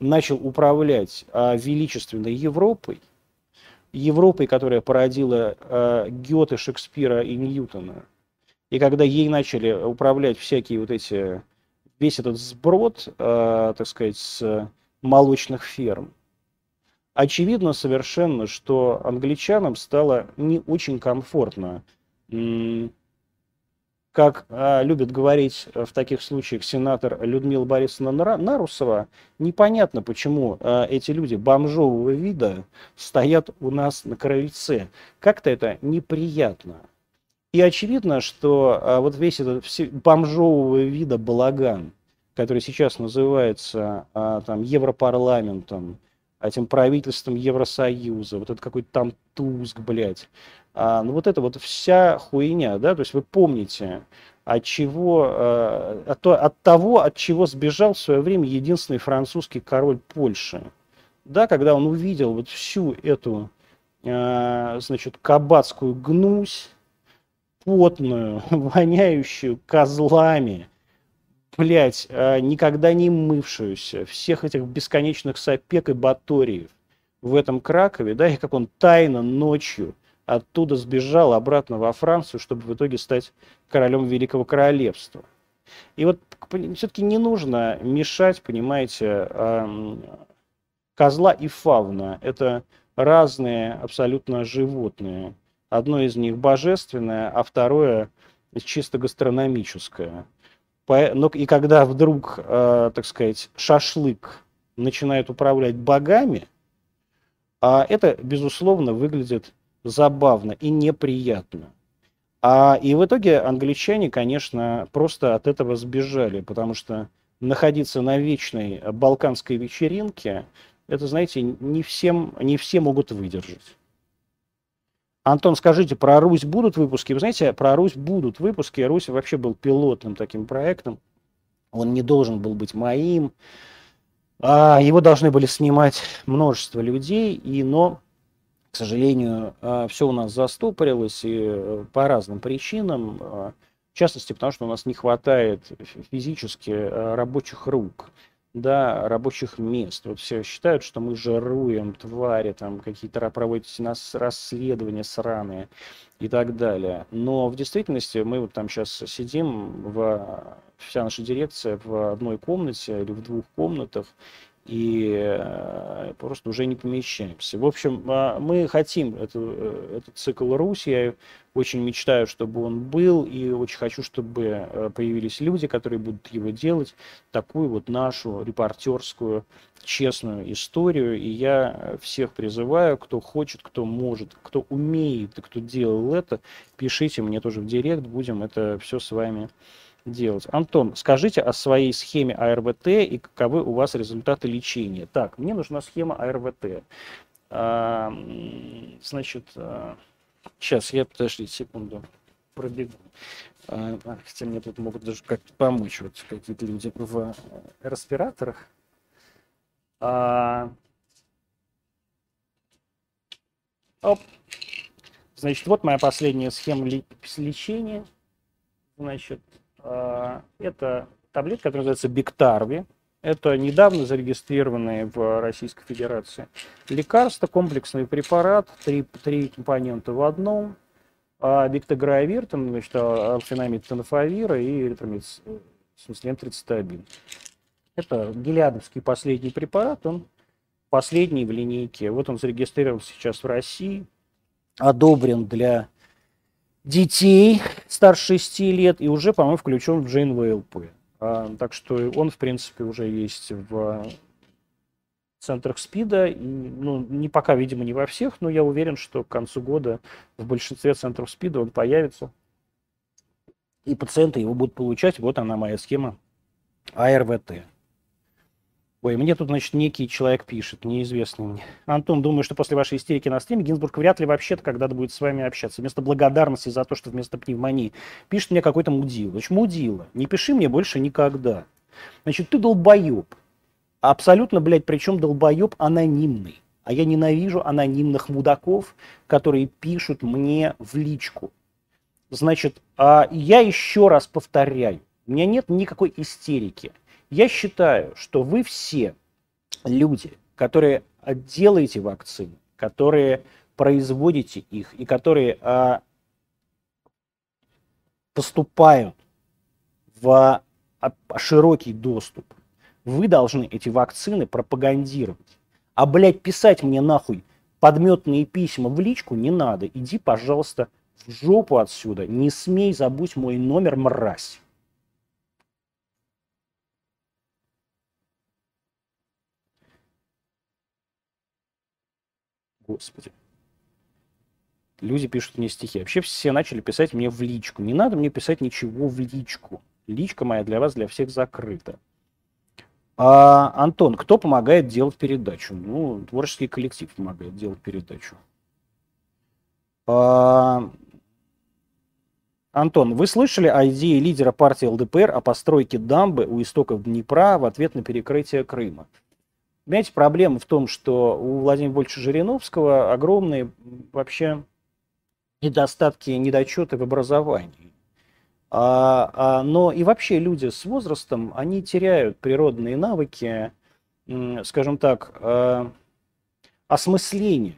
начал управлять э, величественной Европой, Европой, которая породила э, Гёте, Шекспира и Ньютона, и когда ей начали управлять всякие вот эти, весь этот сброд, э, так сказать, с молочных ферм, очевидно совершенно, что англичанам стало не очень комфортно. Как а, любит говорить в таких случаях сенатор Людмила Борисовна Нарусова, непонятно, почему а, эти люди бомжового вида стоят у нас на крыльце. Как-то это неприятно. И очевидно, что а, вот весь этот бомжового вида балаган, который сейчас называется а, там, Европарламентом, этим правительством Евросоюза, вот это какой-то там Туск, блядь. А, ну вот это вот вся хуйня, да, то есть вы помните, от чего, э, от, от того, от чего сбежал в свое время единственный французский король Польши, да, когда он увидел вот всю эту, э, значит, кабацкую гнусь, потную, воняющую козлами, блядь, а, никогда не мывшуюся, всех этих бесконечных сопек и баториев в этом Кракове, да, и как он тайно ночью оттуда сбежал обратно во Францию, чтобы в итоге стать королем Великого Королевства. И вот все-таки не нужно мешать, понимаете, козла и фауна. Это разные абсолютно животные. Одно из них божественное, а второе чисто гастрономическое. Но и когда вдруг, э, так сказать, шашлык начинает управлять богами, а это, безусловно, выглядит забавно и неприятно. А, и в итоге англичане, конечно, просто от этого сбежали, потому что находиться на вечной балканской вечеринке, это, знаете, не, всем, не все могут выдержать. Антон, скажите, про Русь будут выпуски? Вы знаете, про Русь будут выпуски. Русь вообще был пилотным таким проектом. Он не должен был быть моим. А, его должны были снимать множество людей, и, но, к сожалению, а, все у нас застопорилось и э, по разным причинам. А, в частности, потому что у нас не хватает физически рабочих рук да, рабочих мест. Вот все считают, что мы жируем, твари, там какие-то проводите нас расследования сраные и так далее. Но в действительности мы вот там сейчас сидим, в, вся наша дирекция в одной комнате или в двух комнатах, и э, просто уже не помещаемся. В общем, а, мы хотим эту, э, этот цикл Русь, я очень мечтаю, чтобы он был, и очень хочу, чтобы э, появились люди, которые будут его делать, такую вот нашу репортерскую, честную историю, и я всех призываю, кто хочет, кто может, кто умеет кто делал это, пишите мне тоже в директ, будем это все с вами делать. Антон, скажите о своей схеме АРВТ и каковы у вас результаты лечения. Так, мне нужна схема АРВТ. А, значит, а, сейчас я, подождите секунду, пробегу. А, а, хотя мне тут могут даже как-то помочь вот какие-то люди в респираторах. А, оп. Значит, вот моя последняя схема лечения. Значит, а, это таблетка, которая называется Биктарви. Это недавно зарегистрированные в Российской Федерации лекарства, комплексный препарат, три, три компонента в одном. А Биктогравир, там, значит, алфенамид тенофовира и эритромид, в смысле, энтрицетабин. Это гелиадовский последний препарат, он последний в линейке. Вот он зарегистрирован сейчас в России, одобрен для детей старше 6 лет и уже, по-моему, включен в ЖНВЛП. А, так что он, в принципе, уже есть в центрах СПИДа. И, ну, не пока, видимо, не во всех, но я уверен, что к концу года в большинстве центров СПИДа он появится. И пациенты его будут получать. Вот она моя схема АРВТ. Ой, мне тут, значит, некий человек пишет, неизвестный мне. Антон, думаю, что после вашей истерики на стриме Гинзбург вряд ли вообще-то когда-то будет с вами общаться. Вместо благодарности за то, что вместо пневмонии пишет мне какой-то мудил. Значит, мудила, не пиши мне больше никогда. Значит, ты долбоеб. Абсолютно, блядь, причем долбоеб анонимный. А я ненавижу анонимных мудаков, которые пишут мне в личку. Значит, а я еще раз повторяю, у меня нет никакой истерики. Я считаю, что вы все люди, которые делаете вакцины, которые производите их и которые а, поступают в а, широкий доступ вы должны эти вакцины пропагандировать. А, блядь, писать мне нахуй подметные письма в личку не надо. Иди, пожалуйста, в жопу отсюда. Не смей забудь мой номер, мразь. Господи. Люди пишут мне стихи. Вообще все начали писать мне в личку. Не надо мне писать ничего в личку. Личка моя для вас, для всех закрыта. А, Антон, кто помогает делать передачу? Ну, творческий коллектив помогает делать передачу. А, Антон, вы слышали о идее лидера партии ЛДПР о постройке дамбы у истоков Днепра в ответ на перекрытие Крыма? Понимаете, проблема в том, что у Владимира Больча Жириновского огромные вообще недостатки, недочеты в образовании. А, а, но и вообще люди с возрастом, они теряют природные навыки, скажем так, а, осмысления,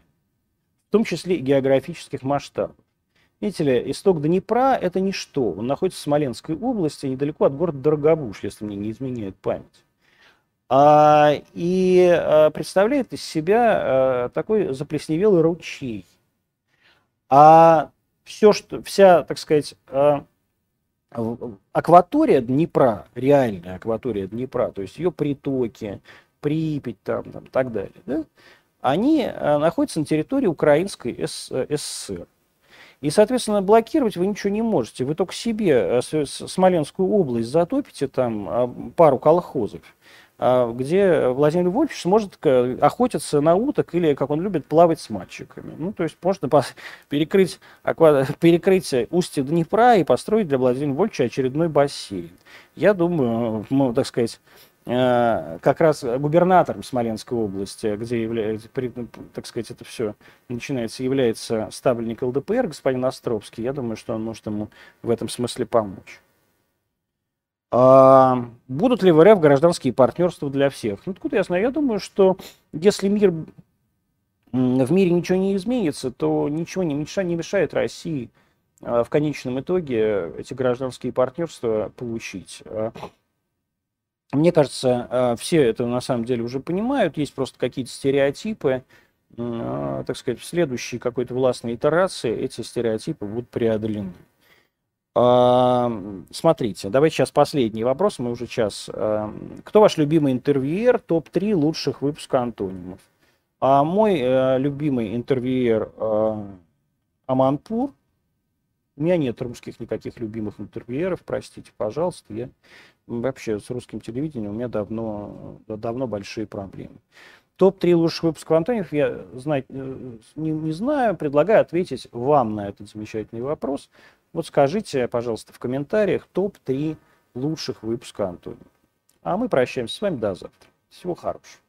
в том числе и географических масштабов. Видите ли, исток Днепра – это ничто. Он находится в Смоленской области, недалеко от города Дорогобуш, если мне не изменяет память. А, и а, представляет из себя а, такой заплесневелый ручей. А все, что, вся, так сказать, а, акватория Днепра, реальная акватория Днепра, то есть ее притоки, Припять там, там так далее, да, они э, находятся на территории Украинской СССР. И, соответственно, блокировать вы ничего не можете. Вы только себе э, Смоленскую область затопите, там пару колхозов, где Владимир Вольфович сможет охотиться на уток или, как он любит, плавать с мальчиками. Ну, то есть можно перекрыть, перекрыть устье Днепра и построить для Владимира Вольфовича очередной бассейн. Я думаю, ну, так сказать, э, как раз губернатором Смоленской области, где является, так сказать, это все начинается, является ставленник ЛДПР, господин Островский, я думаю, что он может ему в этом смысле помочь. А, будут ли в РФ гражданские партнерства для всех? Ну, откуда я знаю? Я думаю, что если мир в мире ничего не изменится, то ничего не мешает, не мешает России а, в конечном итоге эти гражданские партнерства получить. А, мне кажется, все это на самом деле уже понимают, есть просто какие-то стереотипы, так сказать, в следующей какой-то властной итерации эти стереотипы будут преодолены. Смотрите, давайте сейчас последний вопрос, мы уже час. Кто ваш любимый интервьюер, топ-3 лучших выпуска антонимов? А мой э, любимый интервьюер Аманпур. У меня нет русских никаких любимых интервьюеров, простите, пожалуйста. Я вообще с русским телевидением у меня давно, давно большие проблемы. Топ-3 лучших выпусков Антонимов я знать, э, не, не знаю, предлагаю ответить вам на этот замечательный вопрос. Вот скажите, пожалуйста, в комментариях топ-3 лучших выпуска Антония. А мы прощаемся с вами до завтра. Всего хорошего.